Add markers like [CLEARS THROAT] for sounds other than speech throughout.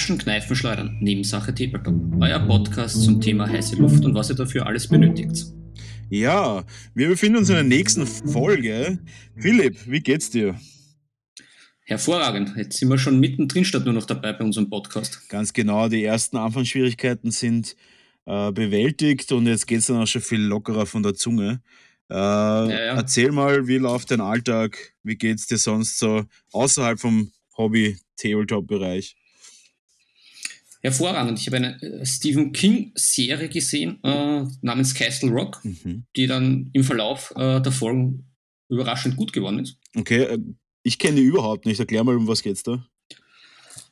Klatschen, Kneifen, Schleudern, Nebensache Tabletop. Euer Podcast zum Thema heiße Luft und was ihr dafür alles benötigt. Ja, wir befinden uns in der nächsten Folge. Philipp, wie geht's dir? Hervorragend. Jetzt sind wir schon mittendrin statt nur noch dabei bei unserem Podcast. Ganz genau, die ersten Anfangsschwierigkeiten sind äh, bewältigt und jetzt geht's dann auch schon viel lockerer von der Zunge. Äh, ja, ja. Erzähl mal, wie läuft dein Alltag? Wie geht's dir sonst so außerhalb vom Hobby-Tabletop-Bereich? Hervorragend. Ich habe eine äh, Stephen King-Serie gesehen äh, namens Castle Rock, mhm. die dann im Verlauf äh, der Folgen überraschend gut geworden ist. Okay, äh, ich kenne die überhaupt nicht. Erklär mal, um was geht's da?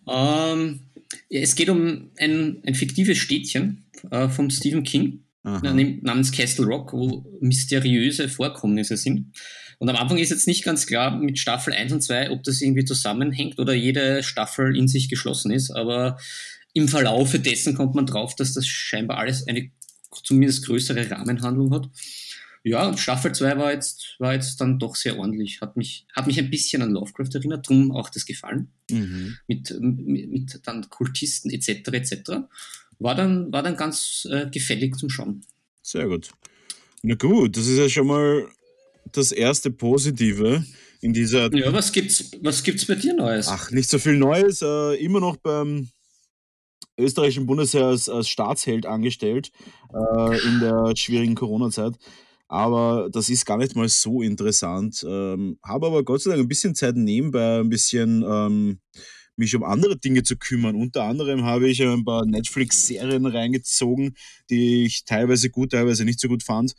Ähm, es geht um ein, ein fiktives Städtchen äh, vom Stephen King Aha. namens Castle Rock, wo mysteriöse Vorkommnisse sind. Und am Anfang ist jetzt nicht ganz klar mit Staffel 1 und 2, ob das irgendwie zusammenhängt oder jede Staffel in sich geschlossen ist. Aber im Verlaufe dessen kommt man drauf, dass das scheinbar alles eine zumindest größere Rahmenhandlung hat. Ja, Staffel 2 war jetzt, war jetzt dann doch sehr ordentlich. Hat mich, hat mich ein bisschen an Lovecraft erinnert, drum auch das Gefallen. Mhm. Mit, mit, mit, dann Kultisten etc. etc. War dann, war dann ganz äh, gefällig zum Schauen. Sehr gut. Na gut, das ist ja schon mal das erste Positive in dieser. Ja, was gibt's, was gibt's bei dir Neues? Ach, nicht so viel Neues. Äh, immer noch beim österreichischen Bundesheer als, als Staatsheld angestellt äh, in der schwierigen Corona-Zeit. Aber das ist gar nicht mal so interessant. Ähm, habe aber Gott sei Dank ein bisschen Zeit nebenbei, ein bisschen ähm, mich um andere Dinge zu kümmern. Unter anderem habe ich ein paar Netflix-Serien reingezogen, die ich teilweise gut, teilweise nicht so gut fand.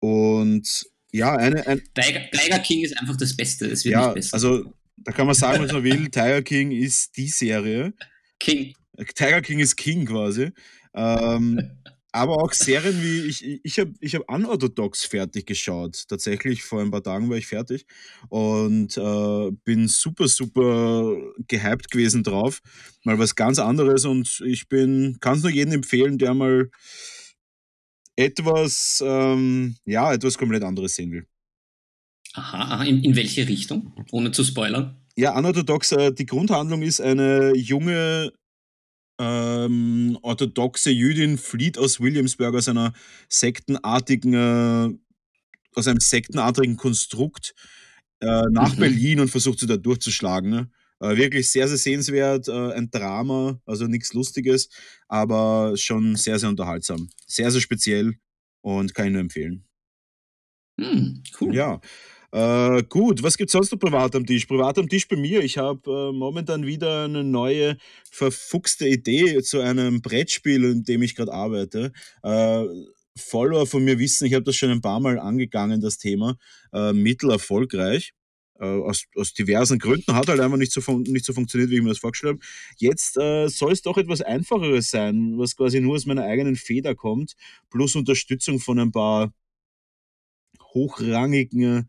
Und ja, eine. Ein Tiger, Tiger King ist einfach das Beste. Es wird ja. Also, da kann man sagen, was man will. Tiger King ist die Serie. King. Tiger King ist King quasi. Ähm, [LAUGHS] aber auch Serien wie, ich, ich habe ich hab Unorthodox fertig geschaut. Tatsächlich, vor ein paar Tagen war ich fertig und äh, bin super, super gehypt gewesen drauf. Mal was ganz anderes und ich bin, kann es nur jedem empfehlen, der mal etwas, ähm, ja, etwas komplett anderes sehen will. Aha, aha. In, in welche Richtung? Ohne zu spoilern. Ja, Unorthodox, äh, die Grundhandlung ist eine junge ähm, orthodoxe Jüdin flieht aus Williamsburg aus einer sektenartigen, äh, aus einem sektenartigen Konstrukt äh, nach mhm. Berlin und versucht sie da durchzuschlagen. Ne? Äh, wirklich sehr, sehr sehenswert, äh, ein Drama, also nichts Lustiges, aber schon sehr, sehr unterhaltsam. Sehr, sehr speziell und kann ich nur empfehlen. Mhm, cool. Ja. Äh, gut, was gibt es sonst noch privat am Tisch? Privat am Tisch bei mir. Ich habe äh, momentan wieder eine neue verfuchste Idee zu einem Brettspiel, in dem ich gerade arbeite. Äh, Follower von mir wissen, ich habe das schon ein paar Mal angegangen, das Thema. Äh, mittelerfolgreich. Äh, aus, aus diversen Gründen hat halt einfach nicht so, nicht so funktioniert, wie ich mir das vorgestellt habe. Jetzt äh, soll es doch etwas Einfacheres sein, was quasi nur aus meiner eigenen Feder kommt, plus Unterstützung von ein paar hochrangigen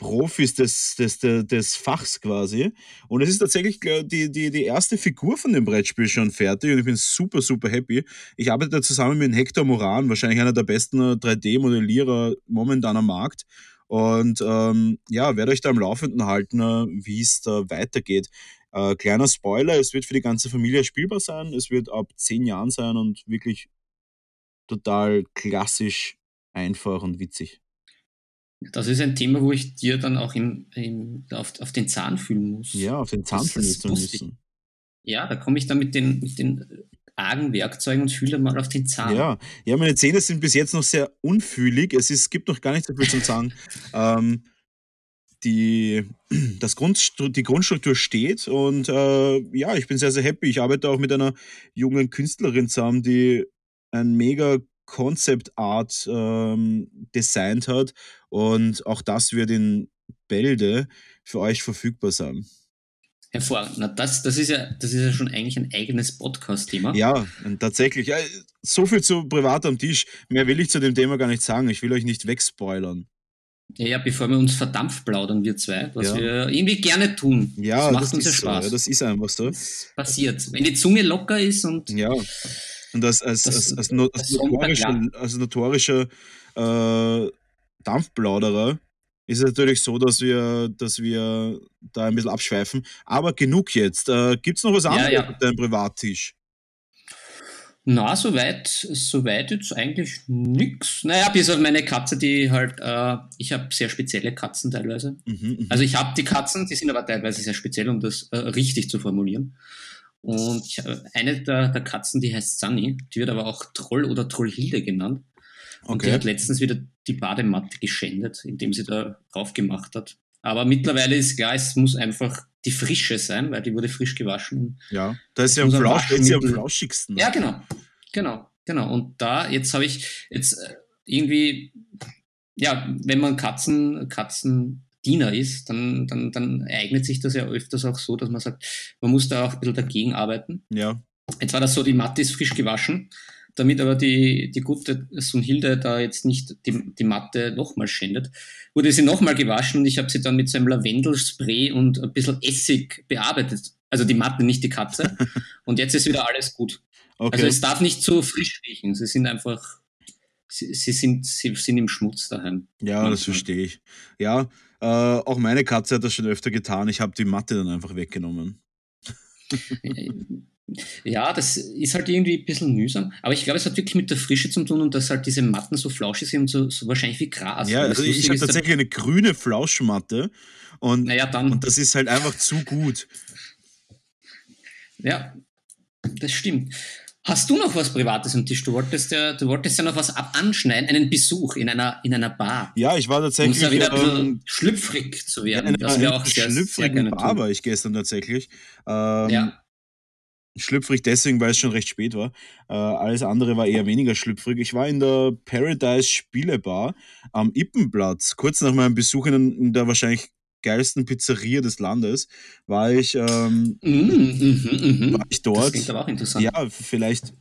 Profis des, des, des, des Fachs quasi. Und es ist tatsächlich die, die, die erste Figur von dem Brettspiel schon fertig und ich bin super, super happy. Ich arbeite da zusammen mit Hector Moran, wahrscheinlich einer der besten 3D-Modellierer momentan am Markt. Und ähm, ja, werde euch da am Laufenden halten, wie es da weitergeht. Äh, kleiner Spoiler, es wird für die ganze Familie spielbar sein. Es wird ab zehn Jahren sein und wirklich total klassisch, einfach und witzig. Das ist ein Thema, wo ich dir dann auch im, im, auf, auf den Zahn fühlen muss. Ja, auf den Zahn fühlen müssen. Ja, da komme ich dann mit den, mit den argen Werkzeugen und fühle mal auf den Zahn. Ja, ja, meine Zähne sind bis jetzt noch sehr unfühlig. Es ist, gibt noch gar nicht so viel zum Zahn. [LAUGHS] ähm, die, das Grundstru die Grundstruktur steht und äh, ja, ich bin sehr, sehr happy. Ich arbeite auch mit einer jungen Künstlerin zusammen, die ein mega Concept Art ähm, designt hat. Und auch das wird in Bälde für euch verfügbar sein. Hervorragend. Na, das, das, ist ja, das ist ja schon eigentlich ein eigenes Podcast-Thema. Ja, tatsächlich. So viel zu privat am Tisch. Mehr will ich zu dem Thema gar nicht sagen. Ich will euch nicht wegspoilern. Ja, ja, bevor wir uns verdampft plaudern, wir zwei, was ja. wir irgendwie gerne tun. Ja, das macht das uns ja Spaß. So, ja, das ist einfach so. Das passiert. Wenn die Zunge locker ist und. Ja. Und als, als, das, als, als, als, als notorischer, als notorischer äh, Dampfplauderer ist es natürlich so, dass wir, dass wir da ein bisschen abschweifen. Aber genug jetzt. Äh, Gibt es noch was anderes ja, ja. auf deinem Privattisch? Na, soweit, soweit jetzt eigentlich nichts. Naja, bis auf meine Katze, die halt, äh, ich habe sehr spezielle Katzen teilweise. Mhm, mhm. also ich habe die Katzen, die sind aber teilweise sehr speziell, um das äh, richtig zu formulieren. Und ich, eine der, der, Katzen, die heißt Sunny, die wird aber auch Troll oder Trollhilde genannt. Und okay. die hat letztens wieder die Badematte geschändet, indem sie da drauf gemacht hat. Aber mittlerweile ist klar, es muss einfach die Frische sein, weil die wurde frisch gewaschen. Ja, da ist ja am, Flausch, ist ja am flauschigsten. Ja, genau. Genau, genau. Und da, jetzt habe ich jetzt äh, irgendwie, ja, wenn man Katzen, Katzendiener ist, dann, dann, dann eignet sich das ja öfters auch so, dass man sagt, man muss da auch ein bisschen dagegen arbeiten. Ja. Jetzt war das so, die Matte ist frisch gewaschen damit aber die, die gute Sunhilde da jetzt nicht die, die Matte nochmal schändet, wurde sie nochmal gewaschen und ich habe sie dann mit so einem Lavendelspray und ein bisschen Essig bearbeitet. Also die Matte, nicht die Katze. [LAUGHS] und jetzt ist wieder alles gut. Okay. Also es darf nicht zu frisch riechen. Sie sind einfach, sie, sie, sind, sie sind im Schmutz daheim. Ja, das verstehe ich. Ja, äh, auch meine Katze hat das schon öfter getan. Ich habe die Matte dann einfach weggenommen. [LAUGHS] Ja, das ist halt irgendwie ein bisschen mühsam. Aber ich glaube, es hat wirklich mit der Frische zu tun und dass halt diese Matten so flauschig sind und so, so wahrscheinlich wie Gras. Ja, also ich habe tatsächlich eine grüne Flauschmatte und, naja, dann. und das ist halt einfach zu gut. Ja, das stimmt. Hast du noch was Privates am Tisch? Du wolltest ja, du wolltest ja noch was ab anschneiden, einen Besuch in einer, in einer Bar. Ja, ich war tatsächlich. Um ja wieder ein ähm, schlüpfrig zu werden. Ja, das wäre auch sehr, sehr Bar war ich gestern tatsächlich. Ähm, ja schlüpfrig deswegen, weil es schon recht spät war. Äh, alles andere war eher weniger schlüpfrig. Ich war in der Paradise Spielebar am Ippenplatz. Kurz nach meinem Besuch in, in der wahrscheinlich geilsten Pizzeria des Landes war ich, ähm, mm, mm, mm, war ich dort. Das klingt aber auch interessant. Ja, vielleicht,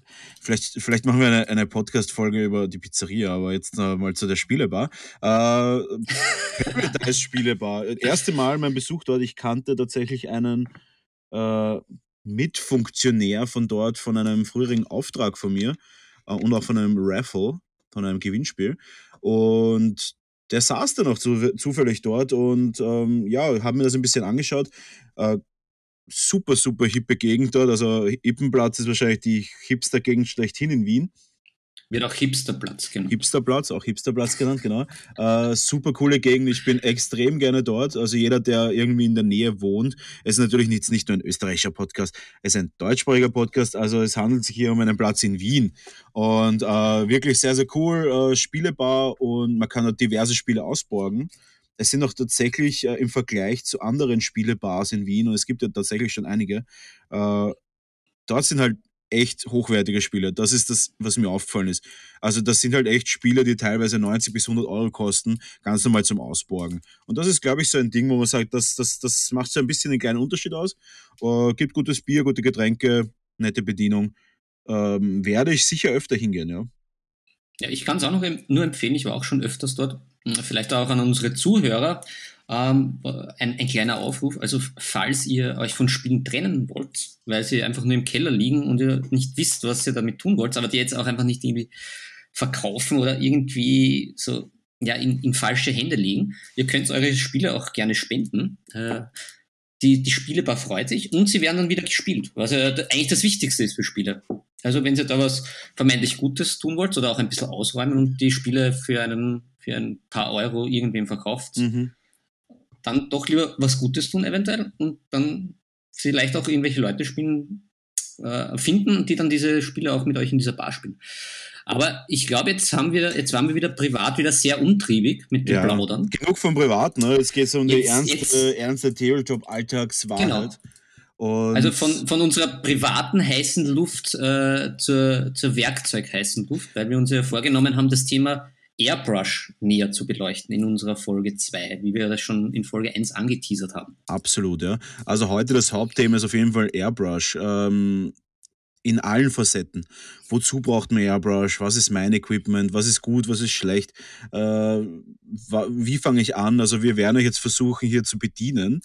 vielleicht, vielleicht machen wir eine, eine Podcast-Folge über die Pizzeria, aber jetzt äh, mal zu der Spielebar. Äh, [LAUGHS] Paradise Spielebar. Erste Mal mein Besuch dort. Ich kannte tatsächlich einen äh, Mitfunktionär von dort, von einem früheren Auftrag von mir äh, und auch von einem Raffle, von einem Gewinnspiel. Und der saß dann auch zu, zufällig dort und ähm, ja, haben mir das ein bisschen angeschaut. Äh, super, super hippe Gegend dort. Also Ippenplatz ist wahrscheinlich die Hipster-Gegend schlechthin in Wien. Wird auch Hipsterplatz genannt. Hipsterplatz, auch Hipsterplatz genannt, genau. Äh, super coole Gegend, ich bin extrem gerne dort. Also jeder, der irgendwie in der Nähe wohnt, es ist natürlich nicht, nicht nur ein österreichischer Podcast, es ist ein deutschsprachiger Podcast, also es handelt sich hier um einen Platz in Wien. Und äh, wirklich sehr, sehr cool, äh, Spielebar und man kann dort diverse Spiele ausborgen. Es sind auch tatsächlich äh, im Vergleich zu anderen Spielebars in Wien, und es gibt ja tatsächlich schon einige, äh, dort sind halt echt hochwertige Spiele. Das ist das, was mir aufgefallen ist. Also das sind halt echt Spiele, die teilweise 90 bis 100 Euro kosten, ganz normal zum Ausborgen. Und das ist, glaube ich, so ein Ding, wo man sagt, das, das, das macht so ein bisschen einen kleinen Unterschied aus. Äh, gibt gutes Bier, gute Getränke, nette Bedienung. Ähm, werde ich sicher öfter hingehen, ja. Ja, ich kann es auch noch nur empfehlen. Ich war auch schon öfters dort. Vielleicht auch an unsere Zuhörer. Ähm, ein, ein, kleiner Aufruf, also falls ihr euch von Spielen trennen wollt, weil sie einfach nur im Keller liegen und ihr nicht wisst, was ihr damit tun wollt, aber die jetzt auch einfach nicht irgendwie verkaufen oder irgendwie so ja, in, in falsche Hände legen, ihr könnt eure Spiele auch gerne spenden. Äh, die, die Spielebar freut sich und sie werden dann wieder gespielt, was ja eigentlich das Wichtigste ist für Spieler. Also wenn ihr da was vermeintlich Gutes tun wollt oder auch ein bisschen ausräumen und die Spiele für einen für ein paar Euro irgendwem verkauft, mhm dann doch lieber was Gutes tun eventuell und dann vielleicht auch irgendwelche Leute spielen, äh, finden, die dann diese Spiele auch mit euch in dieser Bar spielen. Aber ich glaube, jetzt haben wir, jetzt waren wir wieder privat wieder sehr untriebig mit dem ja, Plaudern. Genug vom Privat, ne? Es geht so um jetzt, die ernste, jetzt, ernste Tabletop-Alltagswahrheit. Genau. Und also von, von unserer privaten heißen Luft äh, zur, zur Werkzeug heißen Luft, weil wir uns ja vorgenommen haben, das Thema Airbrush näher zu beleuchten in unserer Folge 2, wie wir das schon in Folge 1 angeteasert haben. Absolut, ja. Also heute das Hauptthema ist auf jeden Fall Airbrush. Ähm, in allen Facetten. Wozu braucht man Airbrush? Was ist mein Equipment? Was ist gut? Was ist schlecht? Äh, wie fange ich an? Also wir werden euch jetzt versuchen, hier zu bedienen.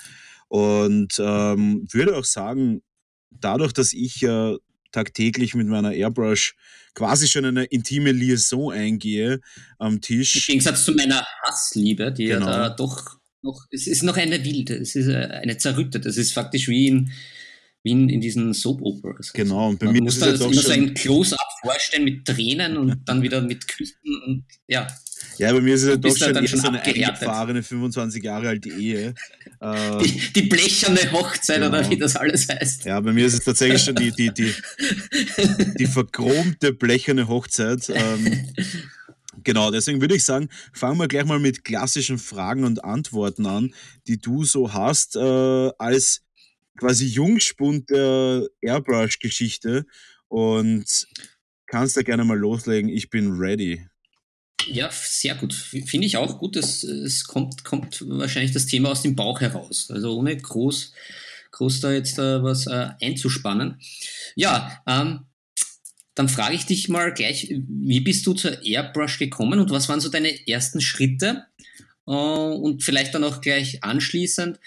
Und ähm, würde auch sagen, dadurch, dass ich äh, tagtäglich mit meiner Airbrush quasi schon eine intime Liaison eingehe am Tisch. Im Gegensatz zu meiner Hassliebe, die genau. ja da doch noch, es ist noch eine wilde, es ist eine zerrüttete, es ist faktisch wie in, wie in, in diesen Soap-Operas. Genau, und bei Man mir muss ist es immer so ein Close-Up vorstellen mit Tränen und dann wieder mit Küssen und ja. Ja, bei mir ist es ja doch schon, schon so eine eingefahrene 25 Jahre alte Ehe. [LAUGHS] Die, die blecherne Hochzeit genau. oder wie das alles heißt. Ja, bei mir ist es tatsächlich schon die, die, die, die verchromte blecherne Hochzeit. Ähm, Genau, deswegen würde ich sagen, fangen wir gleich mal mit klassischen Fragen und Antworten an, die du so hast äh, als quasi Jungspund der Airbrush-Geschichte und kannst da gerne mal loslegen. Ich bin ready. Ja, sehr gut. Finde ich auch gut. Es, es kommt, kommt wahrscheinlich das Thema aus dem Bauch heraus. Also ohne groß, groß da jetzt äh, was äh, einzuspannen. Ja, ähm, dann frage ich dich mal gleich, wie bist du zur Airbrush gekommen und was waren so deine ersten Schritte? Äh, und vielleicht dann auch gleich anschließend,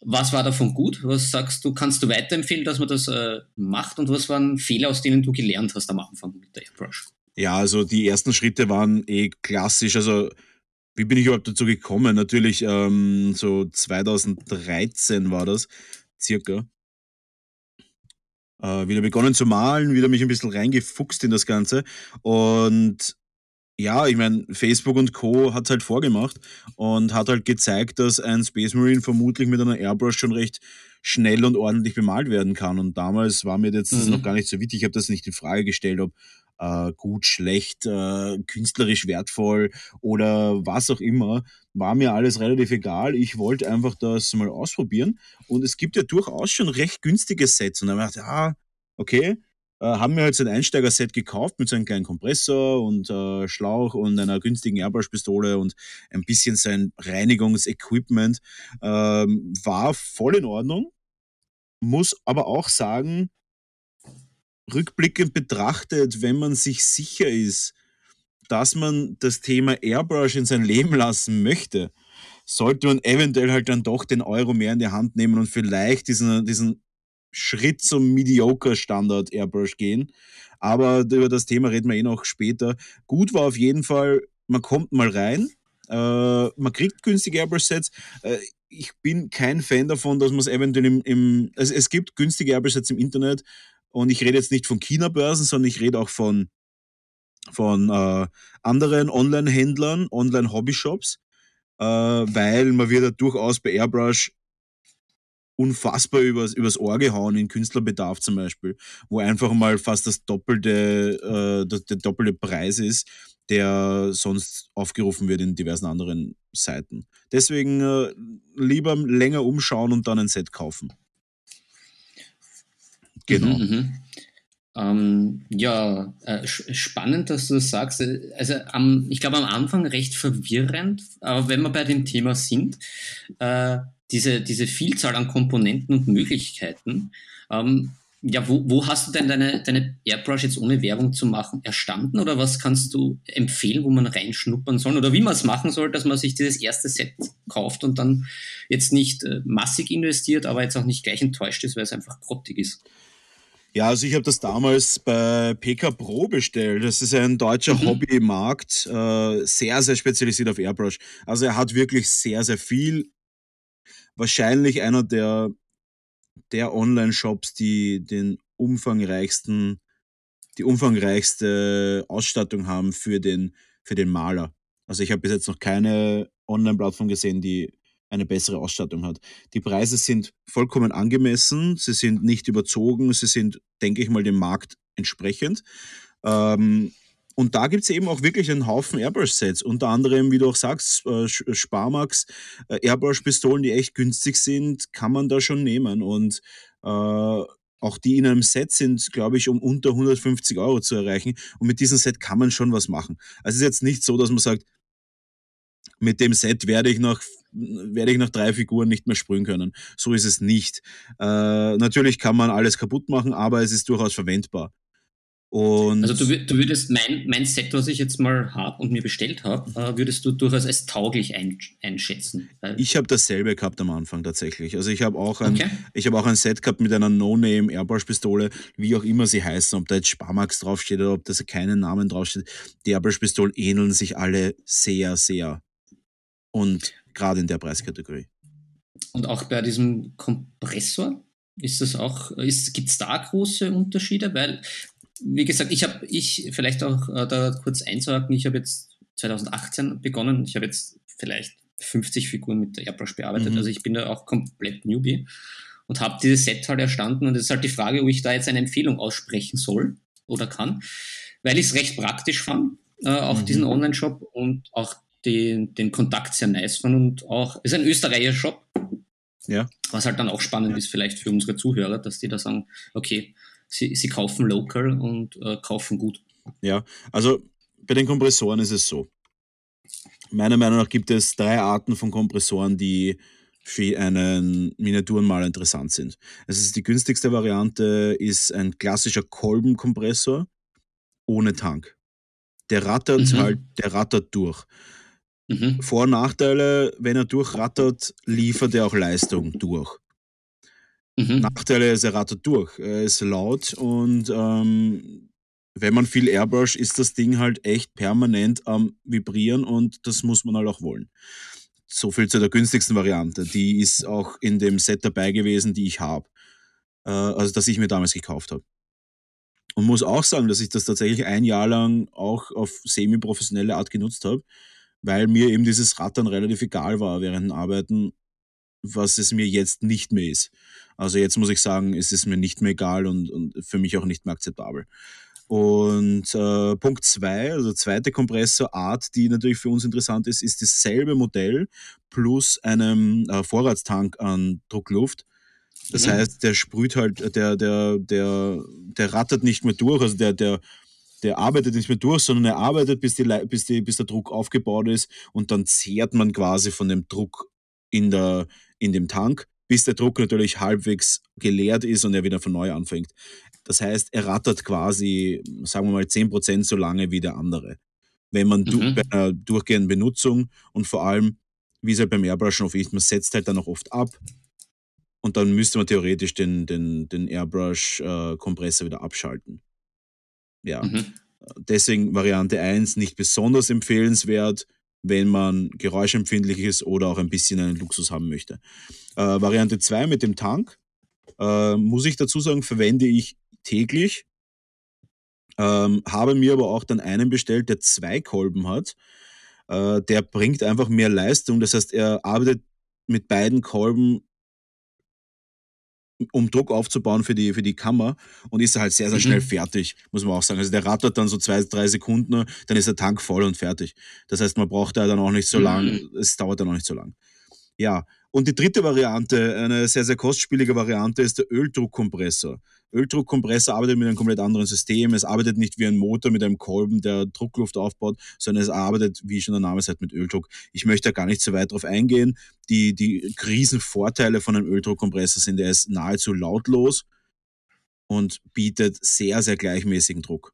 was war davon gut? Was sagst du, kannst du weiterempfehlen, dass man das äh, macht? Und was waren Fehler, aus denen du gelernt hast am Anfang mit der Airbrush? Ja, also die ersten Schritte waren eh klassisch. Also wie bin ich überhaupt dazu gekommen? Natürlich ähm, so 2013 war das circa äh, wieder begonnen zu malen, wieder mich ein bisschen reingefuchst in das Ganze. Und ja, ich meine, Facebook und Co. hat es halt vorgemacht und hat halt gezeigt, dass ein Space Marine vermutlich mit einer Airbrush schon recht schnell und ordentlich bemalt werden kann. Und damals war mir jetzt mhm. noch gar nicht so wichtig. Ich habe das nicht in Frage gestellt, ob äh, gut, schlecht, äh, künstlerisch wertvoll oder was auch immer. War mir alles relativ egal. Ich wollte einfach das mal ausprobieren. Und es gibt ja durchaus schon recht günstige Sets. Und dann habe ich ja, okay, äh, haben mir halt so ein Einsteiger-Set gekauft mit so einem kleinen Kompressor und äh, Schlauch und einer günstigen Airbrush-Pistole und ein bisschen sein Reinigungsequipment. Ähm, war voll in Ordnung. Muss aber auch sagen, rückblickend betrachtet, wenn man sich sicher ist, dass man das Thema Airbrush in sein Leben lassen möchte, sollte man eventuell halt dann doch den Euro mehr in die Hand nehmen und vielleicht diesen, diesen Schritt zum Mediocre Standard Airbrush gehen. Aber über das Thema reden wir eh noch später. Gut war auf jeden Fall, man kommt mal rein, äh, man kriegt günstige Airbrush-Sets. Äh, ich bin kein Fan davon, dass man es eventuell im, im also es gibt günstige Airbrush-Sets im Internet, und ich rede jetzt nicht von China-Börsen, sondern ich rede auch von, von äh, anderen Online-Händlern, Online-Hobby-Shops, äh, weil man wird ja durchaus bei Airbrush unfassbar übers, übers Ohr gehauen in Künstlerbedarf zum Beispiel, wo einfach mal fast das doppelte, äh, der, der doppelte Preis ist, der sonst aufgerufen wird in diversen anderen Seiten. Deswegen äh, lieber länger umschauen und dann ein Set kaufen. Genau. Mhm, mhm. Ähm, ja, äh, spannend, dass du das sagst. Also am, ich glaube am Anfang recht verwirrend, aber wenn wir bei dem Thema sind, äh, diese, diese Vielzahl an Komponenten und Möglichkeiten, ähm, ja, wo, wo hast du denn deine, deine Airbrush jetzt ohne Werbung zu machen erstanden oder was kannst du empfehlen, wo man reinschnuppern soll oder wie man es machen soll, dass man sich dieses erste Set kauft und dann jetzt nicht äh, massig investiert, aber jetzt auch nicht gleich enttäuscht ist, weil es einfach grottig ist? Ja, also ich habe das damals bei PK Pro bestellt. Das ist ein deutscher mhm. Hobbymarkt, äh, sehr, sehr spezialisiert auf Airbrush. Also er hat wirklich sehr, sehr viel. Wahrscheinlich einer der, der Online-Shops, die den umfangreichsten, die umfangreichste Ausstattung haben für den, für den Maler. Also ich habe bis jetzt noch keine Online-Plattform gesehen, die eine bessere Ausstattung hat. Die Preise sind vollkommen angemessen, sie sind nicht überzogen, sie sind, denke ich mal, dem Markt entsprechend. Ähm, und da gibt es eben auch wirklich einen Haufen Airbrush-Sets. Unter anderem, wie du auch sagst, äh, Sparmax, äh, Airbrush-Pistolen, die echt günstig sind, kann man da schon nehmen. Und äh, auch die in einem Set sind, glaube ich, um unter 150 Euro zu erreichen. Und mit diesem Set kann man schon was machen. Also es ist jetzt nicht so, dass man sagt, mit dem Set werde ich nach werde ich nach drei Figuren nicht mehr sprühen können. So ist es nicht. Äh, natürlich kann man alles kaputt machen, aber es ist durchaus verwendbar. Und also du, du würdest mein, mein Set, was ich jetzt mal habe und mir bestellt habe, äh, würdest du durchaus als tauglich ein, einschätzen? Ich habe dasselbe gehabt am Anfang tatsächlich. Also ich habe auch, ein, okay. hab auch ein Set gehabt mit einer No-Name Airbrush-Pistole, wie auch immer sie heißen, ob da jetzt Sparmax draufsteht oder ob da keinen Namen draufsteht. Die Airbrush-Pistolen ähneln sich alle sehr, sehr. Und gerade in der Preiskategorie. Und auch bei diesem Kompressor, ist das auch, gibt es da große Unterschiede? Weil wie gesagt, ich habe, ich vielleicht auch äh, da kurz einzuhaken, ich habe jetzt 2018 begonnen, ich habe jetzt vielleicht 50 Figuren mit der Airbrush bearbeitet, mhm. also ich bin da auch komplett Newbie und habe dieses Set halt erstanden und es ist halt die Frage, ob ich da jetzt eine Empfehlung aussprechen soll oder kann, weil ich es recht praktisch fand, äh, auf mhm. diesen Online-Shop und auch den, den Kontakt sehr nice fand und auch, ist ein österreichischer Shop, ja. was halt dann auch spannend ist vielleicht für unsere Zuhörer, dass die da sagen, okay, sie, sie kaufen local und äh, kaufen gut. Ja, also bei den Kompressoren ist es so. Meiner Meinung nach gibt es drei Arten von Kompressoren, die für einen Miniaturenmaler interessant sind. Es ist die günstigste Variante, ist ein klassischer Kolbenkompressor ohne Tank. Der rattert mhm. halt, der rattert durch. Mhm. Vor- und Nachteile, wenn er durchrattert, liefert er auch Leistung durch. Mhm. Nachteile ist, er rattert durch. Er ist laut und ähm, wenn man viel Airbrush, ist das Ding halt echt permanent am Vibrieren und das muss man halt auch wollen. So viel zu der günstigsten Variante. Die ist auch in dem Set dabei gewesen, die ich habe. Äh, also, das ich mir damals gekauft habe. Und muss auch sagen, dass ich das tatsächlich ein Jahr lang auch auf semi-professionelle Art genutzt habe, weil mir eben dieses Rattern relativ egal war während dem Arbeiten, was es mir jetzt nicht mehr ist. Also jetzt muss ich sagen, es ist mir nicht mehr egal und, und für mich auch nicht mehr akzeptabel. Und äh, Punkt 2, also zweite Kompressorart, die natürlich für uns interessant ist, ist dasselbe Modell plus einem äh, Vorratstank an Druckluft. Das mhm. heißt, der sprüht halt, der, der, der, der rattert nicht mehr durch, also der, der, der arbeitet nicht mehr durch, sondern er arbeitet, bis, die, bis, die, bis der Druck aufgebaut ist und dann zehrt man quasi von dem Druck in, der, in dem Tank bis der Druck natürlich halbwegs geleert ist und er wieder von neu anfängt. Das heißt, er rattert quasi, sagen wir mal, 10% so lange wie der andere. Wenn man mhm. bei einer durchgehenden Benutzung und vor allem, wie es halt beim Airbrushen oft ist, man setzt halt dann auch oft ab und dann müsste man theoretisch den, den, den Airbrush-Kompressor äh, wieder abschalten. Ja. Mhm. Deswegen Variante 1 nicht besonders empfehlenswert wenn man geräuschempfindlich ist oder auch ein bisschen einen Luxus haben möchte. Äh, Variante 2 mit dem Tank, äh, muss ich dazu sagen, verwende ich täglich. Ähm, habe mir aber auch dann einen bestellt, der zwei Kolben hat. Äh, der bringt einfach mehr Leistung. Das heißt, er arbeitet mit beiden Kolben um Druck aufzubauen für die, für die Kammer und ist halt sehr, sehr schnell mhm. fertig, muss man auch sagen. Also der rattert dann so zwei, drei Sekunden, dann ist der Tank voll und fertig. Das heißt, man braucht da dann auch nicht so mhm. lang, es dauert dann auch nicht so lang. Ja, und die dritte Variante, eine sehr, sehr kostspielige Variante, ist der Öldruckkompressor. Öldruckkompressor arbeitet mit einem komplett anderen System. Es arbeitet nicht wie ein Motor mit einem Kolben, der Druckluft aufbaut, sondern es arbeitet, wie schon der Name sagt, mit Öldruck. Ich möchte da gar nicht so weit drauf eingehen. Die, die Riesenvorteile von einem Öldruckkompressor sind, er ist nahezu lautlos und bietet sehr, sehr gleichmäßigen Druck.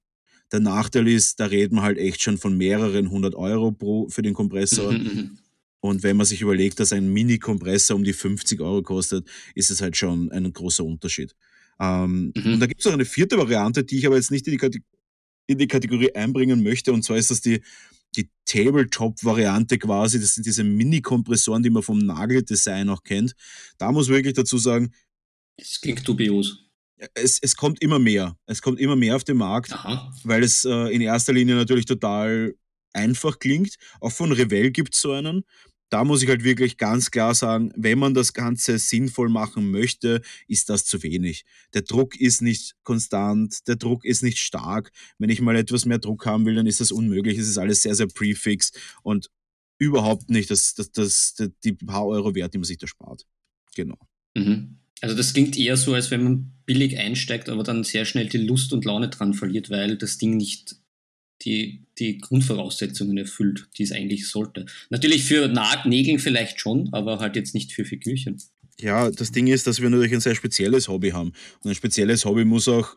Der Nachteil ist, da reden wir halt echt schon von mehreren hundert Euro pro für den Kompressor. [LAUGHS] Und wenn man sich überlegt, dass ein Mini-Kompressor um die 50 Euro kostet, ist es halt schon ein großer Unterschied. Ähm, mhm. Und da gibt es auch eine vierte Variante, die ich aber jetzt nicht in die, in die Kategorie einbringen möchte. Und zwar ist das die, die Tabletop-Variante quasi. Das sind diese Mini-Kompressoren, die man vom Nageldesign auch kennt. Da muss man wirklich dazu sagen. Das klingt dubios. Es, es kommt immer mehr. Es kommt immer mehr auf den Markt, Aha. weil es äh, in erster Linie natürlich total einfach klingt. Auch von Revell gibt es so einen da muss ich halt wirklich ganz klar sagen, wenn man das Ganze sinnvoll machen möchte, ist das zu wenig. Der Druck ist nicht konstant, der Druck ist nicht stark. Wenn ich mal etwas mehr Druck haben will, dann ist das unmöglich. Es ist alles sehr, sehr prefix und überhaupt nicht das, das, das, die paar Euro wert, die man sich da spart. Genau. Mhm. Also das klingt eher so, als wenn man billig einsteigt, aber dann sehr schnell die Lust und Laune dran verliert, weil das Ding nicht die, die Grundvoraussetzungen erfüllt, die es eigentlich sollte. Natürlich für Nägeln vielleicht schon, aber halt jetzt nicht für Figürchen. Ja, das Ding ist, dass wir natürlich ein sehr spezielles Hobby haben. Und ein spezielles Hobby muss auch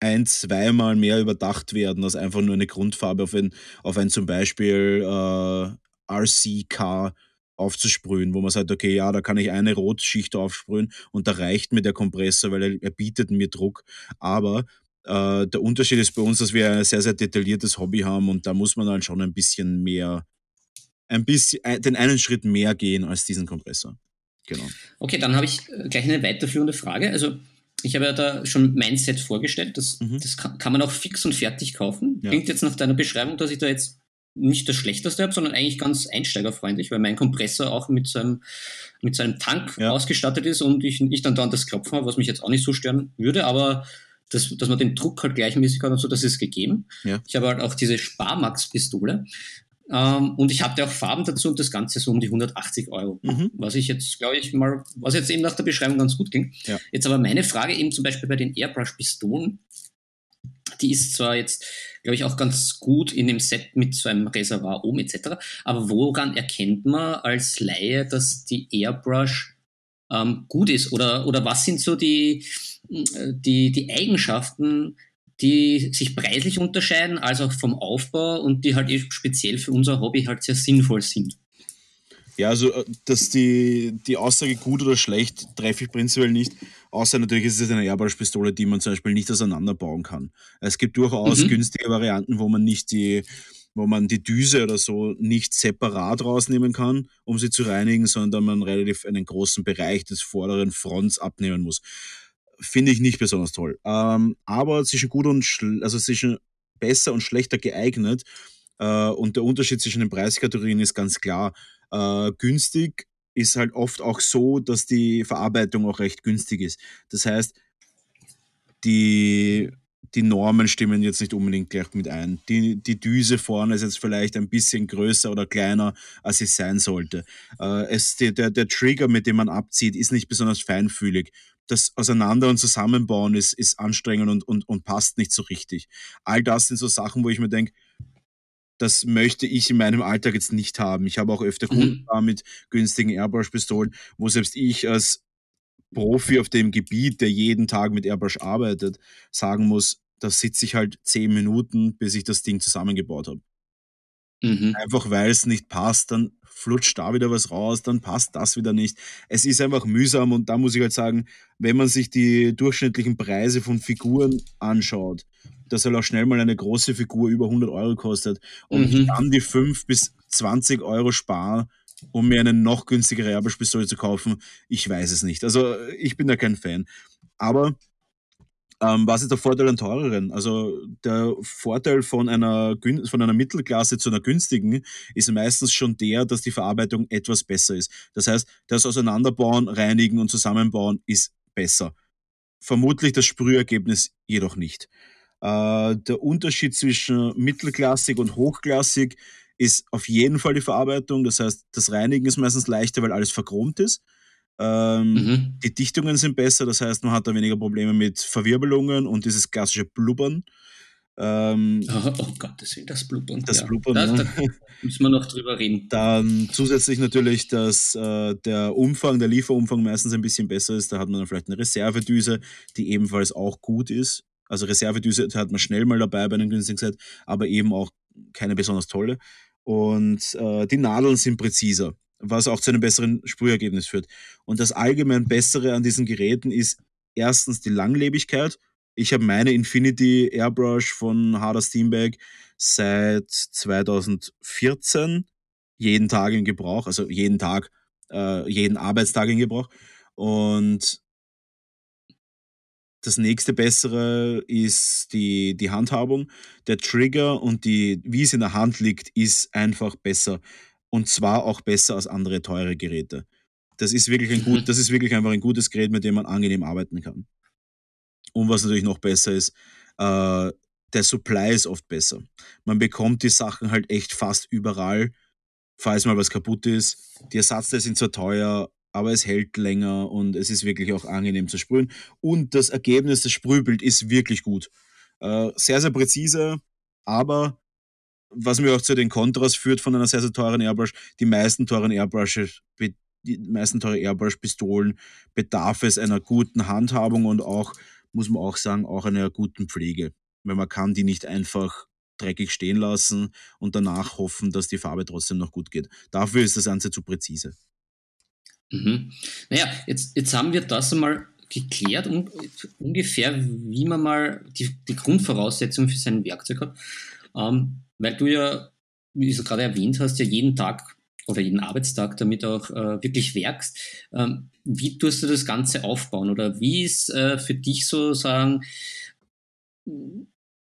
ein, zweimal mehr überdacht werden als einfach nur eine Grundfarbe auf ein, auf ein zum Beispiel äh, RC-Car aufzusprühen, wo man sagt, okay, ja, da kann ich eine Rotschicht aufsprühen und da reicht mir der Kompressor, weil er, er bietet mir Druck. Aber äh, der Unterschied ist bei uns, dass wir ein sehr, sehr detailliertes Hobby haben und da muss man dann schon ein bisschen mehr, ein bisschen, den einen Schritt mehr gehen als diesen Kompressor. Genau. Okay, dann habe ich äh, gleich eine weiterführende Frage. Also ich habe ja da schon mein Set vorgestellt. Das, mhm. das kann, kann, man auch fix und fertig kaufen. Ja. Klingt jetzt nach deiner Beschreibung, dass ich da jetzt nicht das Schlechteste habe, sondern eigentlich ganz einsteigerfreundlich, weil mein Kompressor auch mit seinem, mit seinem Tank ja. ausgestattet ist und ich, ich dann da das Klopfen habe, was mich jetzt auch nicht so stören würde, aber das, dass man den Druck halt gleichmäßig hat und so, das ist gegeben. Ja. Ich habe halt auch diese Sparmax-Pistole ähm, und ich hatte auch Farben dazu und das Ganze so um die 180 Euro. Mhm. Was ich jetzt, glaube ich, mal, was jetzt eben nach der Beschreibung ganz gut ging. Ja. Jetzt aber meine Frage eben zum Beispiel bei den Airbrush-Pistolen, die ist zwar jetzt, glaube ich, auch ganz gut in dem Set mit so einem Reservoir oben etc., aber woran erkennt man als Laie, dass die Airbrush ähm, gut ist? Oder, oder was sind so die, die, die Eigenschaften, die sich preislich unterscheiden, als auch vom Aufbau und die halt speziell für unser Hobby halt sehr sinnvoll sind. Ja, also äh, dass die, die Aussage gut oder schlecht treffe ich prinzipiell nicht. Außer natürlich ist es eine Airbrush-Pistole, die man zum Beispiel nicht auseinanderbauen kann. Es gibt durchaus mhm. günstige Varianten, wo man nicht die, wo man die Düse oder so nicht separat rausnehmen kann, um sie zu reinigen, sondern man relativ einen großen Bereich des vorderen Fronts abnehmen muss finde ich nicht besonders toll. Ähm, aber zwischen gut und also zwischen besser und schlechter geeignet. Äh, und der Unterschied zwischen den Preiskategorien ist ganz klar. Äh, günstig ist halt oft auch so, dass die Verarbeitung auch recht günstig ist. Das heißt, die die Normen stimmen jetzt nicht unbedingt gleich mit ein. Die, die Düse vorne ist jetzt vielleicht ein bisschen größer oder kleiner, als sie sein sollte. Äh, es, der, der Trigger, mit dem man abzieht, ist nicht besonders feinfühlig. Das Auseinander- und Zusammenbauen ist, ist anstrengend und, und, und passt nicht so richtig. All das sind so Sachen, wo ich mir denke, das möchte ich in meinem Alltag jetzt nicht haben. Ich habe auch öfter Kunden mhm. mit günstigen Airbrush-Pistolen, wo selbst ich als Profi auf dem Gebiet, der jeden Tag mit Airbrush arbeitet, sagen muss, da sitze ich halt zehn Minuten, bis ich das Ding zusammengebaut habe. Mhm. Einfach weil es nicht passt, dann flutscht da wieder was raus, dann passt das wieder nicht. Es ist einfach mühsam und da muss ich halt sagen, wenn man sich die durchschnittlichen Preise von Figuren anschaut, dass halt auch schnell mal eine große Figur über 100 Euro kostet und mhm. ich dann die 5 bis 20 Euro spare, um mir eine noch günstigere Airbrush-Pistole zu kaufen, ich weiß es nicht. Also ich bin da kein Fan. Aber ähm, was ist der Vorteil an teureren? Also der Vorteil von einer, von einer Mittelklasse zu einer günstigen ist meistens schon der, dass die Verarbeitung etwas besser ist. Das heißt, das Auseinanderbauen, Reinigen und Zusammenbauen ist besser. Vermutlich das Sprühergebnis jedoch nicht. Äh, der Unterschied zwischen mittelklassig und hochklassig ist auf jeden Fall die Verarbeitung. Das heißt, das Reinigen ist meistens leichter, weil alles verchromt ist. Ähm, mhm. Die Dichtungen sind besser, das heißt, man hat da weniger Probleme mit Verwirbelungen und dieses klassische Blubbern. Ähm, oh, oh Gott, das will das Blubbern. Das ja. Blubbern, das, ja. Da müssen wir noch drüber reden. Dann zusätzlich natürlich, dass äh, der Umfang, der Lieferumfang meistens ein bisschen besser ist. Da hat man dann vielleicht eine Reservedüse, die ebenfalls auch gut ist. Also Reservedüse hat man schnell mal dabei bei einem günstigen Set, aber eben auch keine besonders tolle. Und äh, die Nadeln sind präziser was auch zu einem besseren Sprühergebnis führt. Und das allgemein Bessere an diesen Geräten ist erstens die Langlebigkeit. Ich habe meine Infinity Airbrush von Harder Steambag seit 2014 jeden Tag in Gebrauch, also jeden Tag, äh, jeden Arbeitstag in Gebrauch. Und das nächste Bessere ist die, die Handhabung. Der Trigger und die, wie es in der Hand liegt, ist einfach besser und zwar auch besser als andere teure Geräte. Das ist wirklich ein gut, mhm. das ist wirklich einfach ein gutes Gerät, mit dem man angenehm arbeiten kann. Und was natürlich noch besser ist, äh, der Supply ist oft besser. Man bekommt die Sachen halt echt fast überall, falls mal was kaputt ist. Die Ersatzteile sind zwar teuer, aber es hält länger und es ist wirklich auch angenehm zu sprühen. Und das Ergebnis, das Sprühbild ist wirklich gut. Äh, sehr, sehr präzise, aber was mir auch zu den Kontras führt von einer sehr, sehr teuren Airbrush. Die meisten teuren Airbrushes, die meisten teure Airbrush-Pistolen bedarf es einer guten Handhabung und auch muss man auch sagen, auch einer guten Pflege. Weil man kann die nicht einfach dreckig stehen lassen und danach hoffen, dass die Farbe trotzdem noch gut geht. Dafür ist das Ganze zu präzise. Mhm. Naja, jetzt, jetzt haben wir das einmal geklärt, un ungefähr, wie man mal die, die Grundvoraussetzungen für sein Werkzeug hat. Ähm, weil du ja, wie du gerade erwähnt hast, ja jeden Tag oder jeden Arbeitstag damit auch äh, wirklich werkst. Ähm, wie tust du das Ganze aufbauen? Oder wie ist äh, für dich sozusagen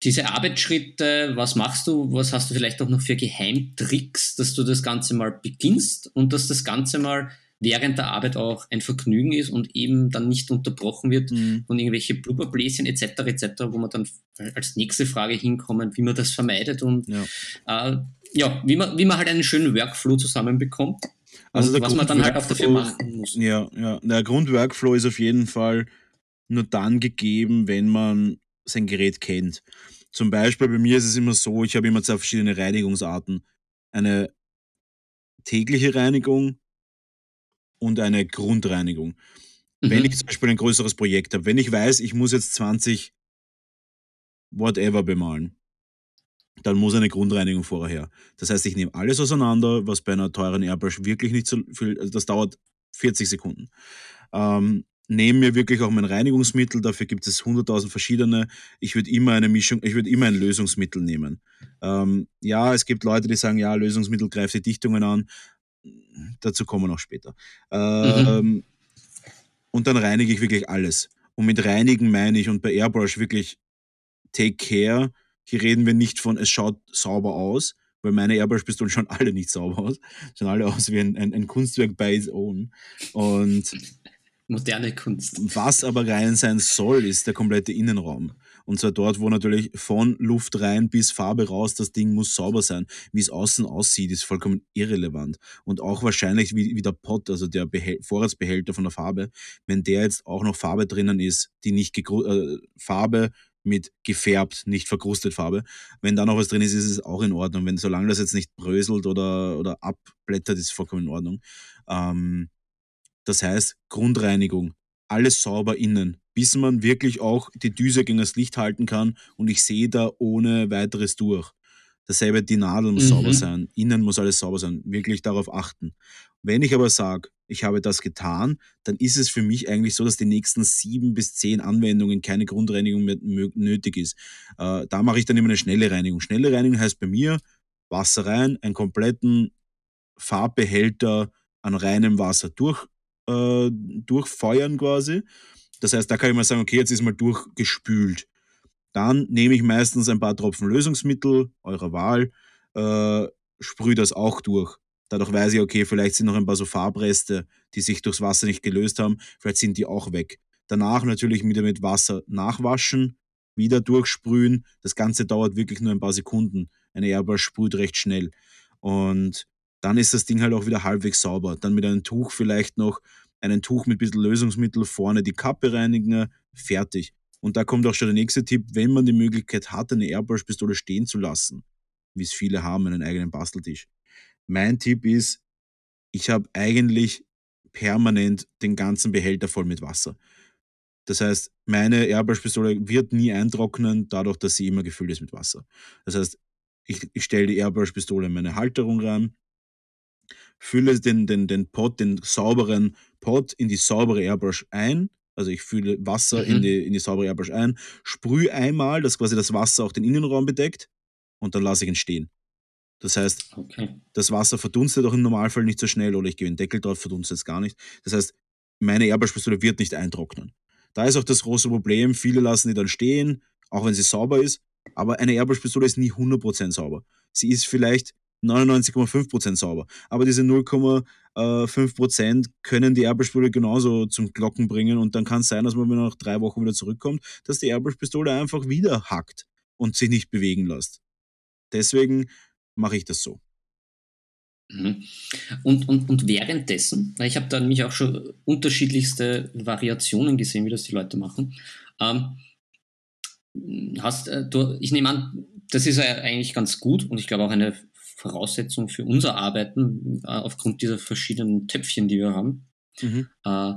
diese Arbeitsschritte, was machst du, was hast du vielleicht auch noch für Geheimtricks, dass du das Ganze mal beginnst und dass das Ganze mal während der Arbeit auch ein Vergnügen ist und eben dann nicht unterbrochen wird mhm. von irgendwelche Blubberbläschen etc. etc., wo man dann als nächste Frage hinkommen, wie man das vermeidet und ja, äh, ja wie, man, wie man halt einen schönen Workflow zusammenbekommt. Also was man dann halt auch dafür machen muss. Ja, ja. Der Grundworkflow ist auf jeden Fall nur dann gegeben, wenn man sein Gerät kennt. Zum Beispiel bei mir ist es immer so, ich habe immer zwei verschiedene Reinigungsarten. Eine tägliche Reinigung und eine Grundreinigung. Mhm. Wenn ich zum Beispiel ein größeres Projekt habe, wenn ich weiß, ich muss jetzt 20 whatever bemalen, dann muss eine Grundreinigung vorher. Das heißt, ich nehme alles auseinander, was bei einer teuren Airbrush wirklich nicht so viel, also das dauert 40 Sekunden. Ähm, nehme mir wirklich auch mein Reinigungsmittel, dafür gibt es 100.000 verschiedene. Ich würde immer eine Mischung, ich würde immer ein Lösungsmittel nehmen. Ähm, ja, es gibt Leute, die sagen, ja, Lösungsmittel greift die Dichtungen an. Dazu kommen wir noch später. Ähm, mhm. Und dann reinige ich wirklich alles. Und mit reinigen meine ich, und bei Airbrush wirklich take care. Hier reden wir nicht von, es schaut sauber aus, weil meine Airbrush-Pistolen [LAUGHS] schauen alle nicht sauber aus. Schauen alle aus wie ein, ein, ein Kunstwerk by its own. Und moderne Kunst. Was aber rein sein soll, ist der komplette Innenraum. Und zwar dort, wo natürlich von Luft rein bis Farbe raus, das Ding muss sauber sein. Wie es außen aussieht, ist vollkommen irrelevant. Und auch wahrscheinlich wie, wie der Pot, also der Behäl Vorratsbehälter von der Farbe, wenn der jetzt auch noch Farbe drinnen ist, die nicht äh, Farbe mit gefärbt, nicht verkrustet Farbe. Wenn da noch was drin ist, ist es auch in Ordnung. Wenn solange das jetzt nicht bröselt oder, oder abblättert, ist es vollkommen in Ordnung. Ähm, das heißt, Grundreinigung, alles sauber innen, bis man wirklich auch die Düse gegen das Licht halten kann und ich sehe da ohne weiteres durch. Dasselbe, die Nadel muss mhm. sauber sein, innen muss alles sauber sein, wirklich darauf achten. Wenn ich aber sage, ich habe das getan, dann ist es für mich eigentlich so, dass die nächsten sieben bis zehn Anwendungen keine Grundreinigung mehr nötig ist. Äh, da mache ich dann immer eine schnelle Reinigung. Schnelle Reinigung heißt bei mir Wasser rein, einen kompletten Farbbehälter an reinem Wasser durch äh, durchfeuern quasi. Das heißt, da kann ich mal sagen, okay, jetzt ist mal durchgespült. Dann nehme ich meistens ein paar Tropfen Lösungsmittel eurer Wahl, äh, sprühe das auch durch. Dadurch weiß ich, okay, vielleicht sind noch ein paar so Farbreste, die sich durchs Wasser nicht gelöst haben, vielleicht sind die auch weg. Danach natürlich wieder mit Wasser nachwaschen, wieder durchsprühen. Das Ganze dauert wirklich nur ein paar Sekunden. Eine Airbrush sprüht recht schnell. Und dann ist das Ding halt auch wieder halbwegs sauber. Dann mit einem Tuch vielleicht noch, ein Tuch mit ein bisschen Lösungsmittel vorne die Kappe reinigen, fertig. Und da kommt auch schon der nächste Tipp, wenn man die Möglichkeit hat, eine Airbrush-Pistole stehen zu lassen, wie es viele haben, einen eigenen Basteltisch. Mein Tipp ist, ich habe eigentlich permanent den ganzen Behälter voll mit Wasser. Das heißt, meine Airbrush-Pistole wird nie eintrocknen, dadurch, dass sie immer gefüllt ist mit Wasser. Das heißt, ich, ich stelle die Airbrush-Pistole in meine Halterung rein, fülle den, den, den Pot, den sauberen Pot in die saubere Airbrush ein. Also ich fülle Wasser mhm. in, die, in die saubere Airbrush ein, sprühe einmal, dass quasi das Wasser auch den Innenraum bedeckt und dann lasse ich ihn stehen. Das heißt, okay. das Wasser verdunstet auch im Normalfall nicht so schnell oder ich gebe den Deckel drauf, verdunstet es gar nicht. Das heißt, meine Airbrush-Pistole wird nicht eintrocknen. Da ist auch das große Problem, viele lassen die dann stehen, auch wenn sie sauber ist, aber eine Airbrush-Pistole ist nie 100% sauber. Sie ist vielleicht 99,5% sauber. Aber diese 0,5% können die Airbrush-Pistole genauso zum Glocken bringen und dann kann es sein, dass man, wenn man nach drei Wochen wieder zurückkommt, dass die Airbrush-Pistole einfach wieder hackt und sich nicht bewegen lässt. Deswegen mache ich das so. Mhm. Und, und, und währenddessen, ich habe da nämlich auch schon unterschiedlichste Variationen gesehen, wie das die Leute machen. Ähm, hast äh, du, ich nehme an, das ist ja eigentlich ganz gut und ich glaube auch eine Voraussetzung für unser Arbeiten äh, aufgrund dieser verschiedenen Töpfchen, die wir haben. Mhm. Äh,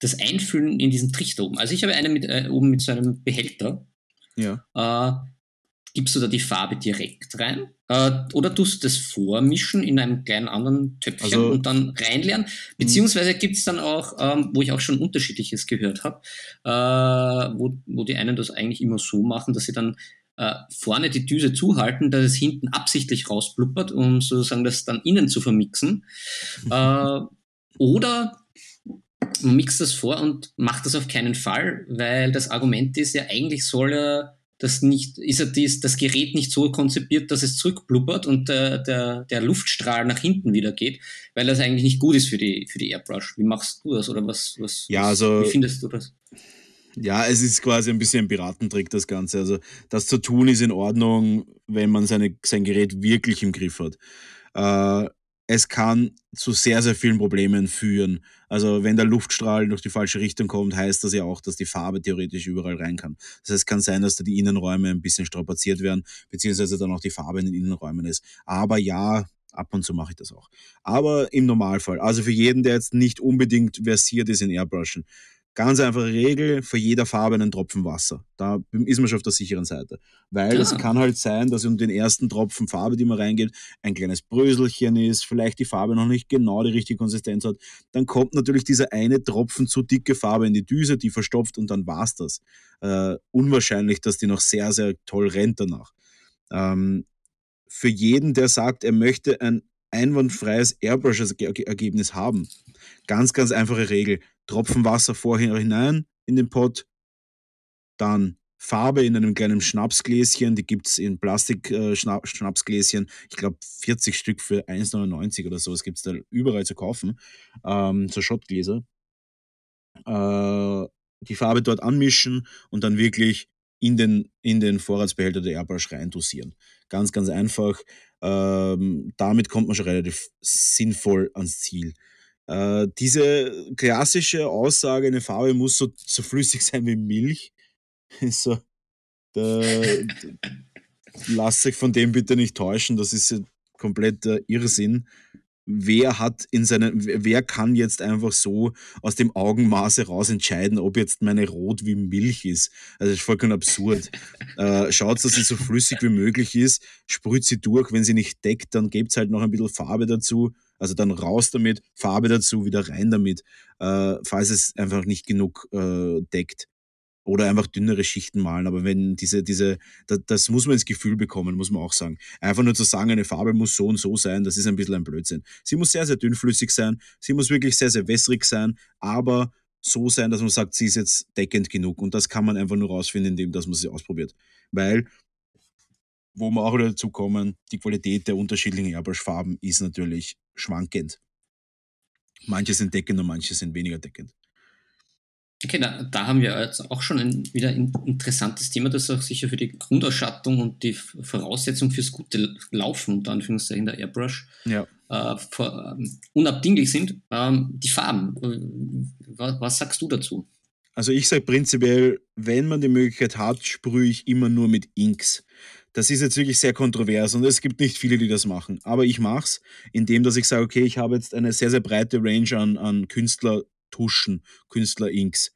das Einfüllen in diesen Trichter oben. Also ich habe eine mit, äh, oben mit so einem Behälter. Ja. Äh, gibst du da die Farbe direkt rein äh, oder tust du das vormischen in einem kleinen anderen Töpfchen also, und dann reinleeren? Beziehungsweise gibt es dann auch, ähm, wo ich auch schon unterschiedliches gehört habe, wo, wo die einen das eigentlich immer so machen, dass sie dann äh, vorne die Düse zuhalten, dass es hinten absichtlich rausblubbert, um sozusagen das dann innen zu vermixen. [LAUGHS] äh, oder man mixt das vor und macht das auf keinen Fall, weil das Argument ist ja, eigentlich soll er das nicht, ist ja dies, das Gerät nicht so konzipiert, dass es zurückblubbert und der, der, der Luftstrahl nach hinten wieder geht, weil das eigentlich nicht gut ist für die, für die Airbrush. Wie machst du das oder was, was, ja, also, wie findest du das? Ja, es ist quasi ein bisschen ein Piratentrick, das Ganze. Also, das zu tun ist in Ordnung, wenn man seine, sein Gerät wirklich im Griff hat. Äh, es kann zu sehr, sehr vielen Problemen führen. Also wenn der Luftstrahl durch die falsche Richtung kommt, heißt das ja auch, dass die Farbe theoretisch überall rein kann. Das heißt, es kann sein, dass da die Innenräume ein bisschen strapaziert werden, beziehungsweise dann auch die Farbe in den Innenräumen ist. Aber ja, ab und zu mache ich das auch. Aber im Normalfall, also für jeden, der jetzt nicht unbedingt versiert ist in Airbrushen, Ganz einfache Regel, für jeder Farbe einen Tropfen Wasser. Da ist man schon auf der sicheren Seite. Weil ja. es kann halt sein, dass um den ersten Tropfen Farbe, die man reingeht, ein kleines Bröselchen ist, vielleicht die Farbe noch nicht genau die richtige Konsistenz hat. Dann kommt natürlich dieser eine Tropfen zu dicke Farbe in die Düse, die verstopft und dann war's das. Äh, unwahrscheinlich, dass die noch sehr, sehr toll rennt danach. Ähm, für jeden, der sagt, er möchte ein einwandfreies Airbrush-Ergebnis haben, ganz, ganz einfache Regel Tropfen Wasser vorher hinein in den Pott, dann Farbe in einem kleinen Schnapsgläschen, die gibt es in Plastik-Schnapsgläschen, äh, ich glaube 40 Stück für 1,99 oder so, das gibt es da überall zu kaufen, ähm, so Schottgläser. Äh, die Farbe dort anmischen und dann wirklich in den, in den Vorratsbehälter der Airbrush rein dosieren. Ganz, ganz einfach. Ähm, damit kommt man schon relativ sinnvoll ans Ziel. Äh, diese klassische Aussage, eine Farbe muss so, so flüssig sein wie Milch, [LAUGHS] so, da, lasst sich von dem bitte nicht täuschen, das ist kompletter Irrsinn. Wer hat in seinen, wer kann jetzt einfach so aus dem Augenmaße raus entscheiden, ob jetzt meine Rot wie Milch ist? Also das ist vollkommen absurd. [LAUGHS] äh, schaut, dass sie so flüssig wie möglich ist, sprüht sie durch, wenn sie nicht deckt, dann gebt halt noch ein bisschen Farbe dazu also dann raus damit, Farbe dazu, wieder rein damit, äh, falls es einfach nicht genug äh, deckt. Oder einfach dünnere Schichten malen. Aber wenn diese, diese, das, das, muss man ins Gefühl bekommen, muss man auch sagen. Einfach nur zu sagen, eine Farbe muss so und so sein, das ist ein bisschen ein Blödsinn. Sie muss sehr, sehr dünnflüssig sein, sie muss wirklich sehr, sehr wässrig sein, aber so sein, dass man sagt, sie ist jetzt deckend genug. Und das kann man einfach nur rausfinden, indem dass man sie ausprobiert. Weil wo wir auch wieder dazu kommen, die Qualität der unterschiedlichen Airbrush-Farben ist natürlich schwankend. Manche sind deckend und manche sind weniger deckend. Okay, da, da haben wir jetzt auch schon ein wieder ein interessantes Thema, das auch sicher für die Grundausstattung und die Voraussetzung fürs gute Laufen unter Anführungszeichen der Airbrush ja. äh, vor, ähm, unabdinglich sind. Ähm, die Farben, was, was sagst du dazu? Also ich sage prinzipiell, wenn man die Möglichkeit hat, sprühe ich immer nur mit Inks. Das ist jetzt wirklich sehr kontrovers und es gibt nicht viele, die das machen. Aber ich mache es, indem dass ich sage, okay, ich habe jetzt eine sehr, sehr breite Range an, an Künstlertuschen, Künstlerinks.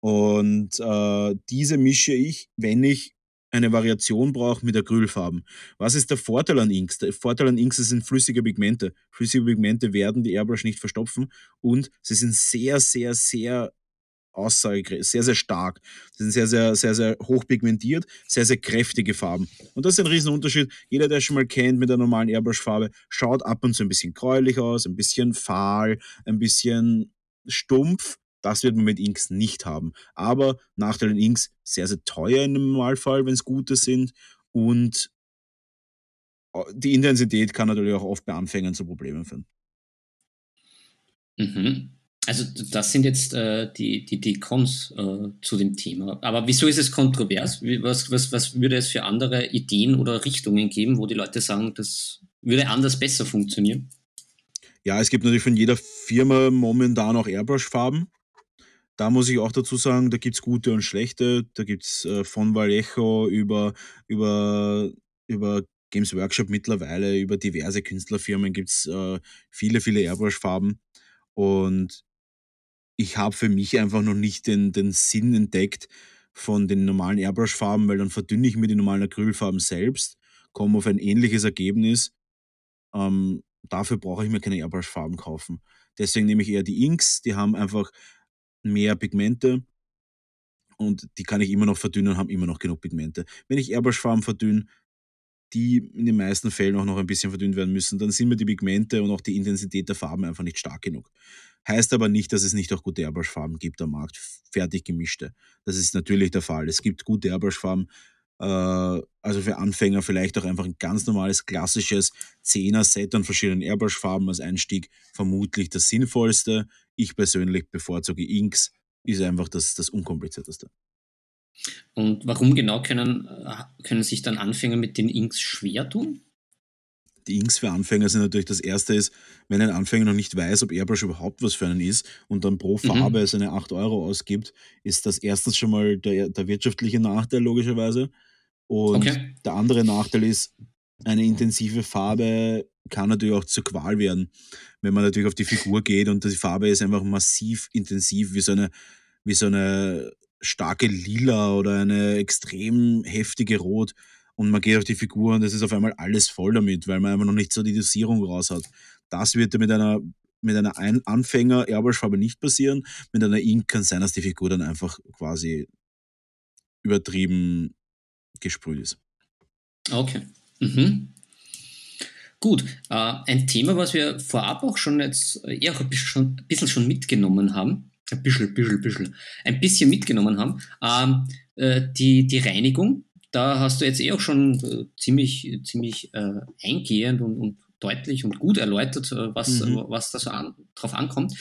Und äh, diese mische ich, wenn ich eine Variation brauche mit Acrylfarben. Was ist der Vorteil an Inks? Der Vorteil an Inks sind flüssige Pigmente. Flüssige Pigmente werden die Airbrush nicht verstopfen und sie sind sehr, sehr, sehr Aussage sehr, sehr stark. Sie sind sehr, sehr, sehr, sehr hoch pigmentiert, sehr, sehr kräftige Farben. Und das ist ein Riesenunterschied. Jeder, der schon mal kennt mit der normalen Airbrush-Farbe, schaut ab und zu ein bisschen gräulich aus, ein bisschen fahl, ein bisschen stumpf. Das wird man mit Inks nicht haben. Aber Nachteil in Inks, sehr, sehr teuer im Normalfall, wenn es gute sind. Und äh, die Intensität kann natürlich auch oft bei Anfängern zu Problemen führen. Mhm. Also das sind jetzt äh, die, die, die Cons äh, zu dem Thema. Aber wieso ist es kontrovers? Was, was, was würde es für andere Ideen oder Richtungen geben, wo die Leute sagen, das würde anders besser funktionieren? Ja, es gibt natürlich von jeder Firma momentan auch Airbrush-Farben. Da muss ich auch dazu sagen, da gibt es gute und schlechte. Da gibt es äh, von Vallejo über, über, über Games Workshop mittlerweile, über diverse Künstlerfirmen gibt es äh, viele, viele Airbrush-Farben. Und ich habe für mich einfach noch nicht den, den Sinn entdeckt von den normalen Airbrush-Farben, weil dann verdünne ich mir die normalen Acrylfarben selbst, komme auf ein ähnliches Ergebnis. Ähm, dafür brauche ich mir keine Airbrush-Farben kaufen. Deswegen nehme ich eher die Inks, die haben einfach mehr Pigmente und die kann ich immer noch verdünnen und haben immer noch genug Pigmente. Wenn ich Airbrush-Farben verdünne, die in den meisten Fällen auch noch ein bisschen verdünnt werden müssen, dann sind mir die Pigmente und auch die Intensität der Farben einfach nicht stark genug. Heißt aber nicht, dass es nicht auch gute Airbrush-Farben gibt am Markt, fertig gemischte. Das ist natürlich der Fall. Es gibt gute Airbrush-Farben, äh, also für Anfänger vielleicht auch einfach ein ganz normales, klassisches 10er-Set an verschiedenen Airbrush-Farben als Einstieg vermutlich das sinnvollste. Ich persönlich bevorzuge Inks, ist einfach das, das unkomplizierteste. Und warum genau können, äh, können sich dann Anfänger mit den Inks schwer tun? Die Inks für Anfänger sind natürlich das erste ist, wenn ein Anfänger noch nicht weiß, ob Airbrush überhaupt was für einen ist und dann pro Farbe mhm. seine 8 Euro ausgibt, ist das erstens schon mal der, der wirtschaftliche Nachteil logischerweise. Und okay. der andere Nachteil ist, eine intensive Farbe kann natürlich auch zur Qual werden, wenn man natürlich auf die Figur geht und die Farbe ist einfach massiv intensiv, wie so eine, wie so eine starke Lila oder eine extrem heftige Rot und man geht auf die Figur und es ist auf einmal alles voll damit, weil man einfach noch nicht so die Dosierung raus hat. Das wird mit einer mit einer Anfänger Airbrush-Farbe nicht passieren. Mit einer Ink kann sein, dass die Figur dann einfach quasi übertrieben gesprüht ist. Okay. Mhm. Gut, äh, ein Thema, was wir vorab auch schon jetzt eher ein bisschen schon, ein bisschen schon mitgenommen haben, ein bisschen, bisschen, bisschen, ein bisschen mitgenommen haben, ähm, äh, die, die Reinigung da hast du jetzt eh auch schon äh, ziemlich, ziemlich äh, eingehend und, und, deutlich und gut erläutert, äh, was, mhm. was da so an, drauf ankommt.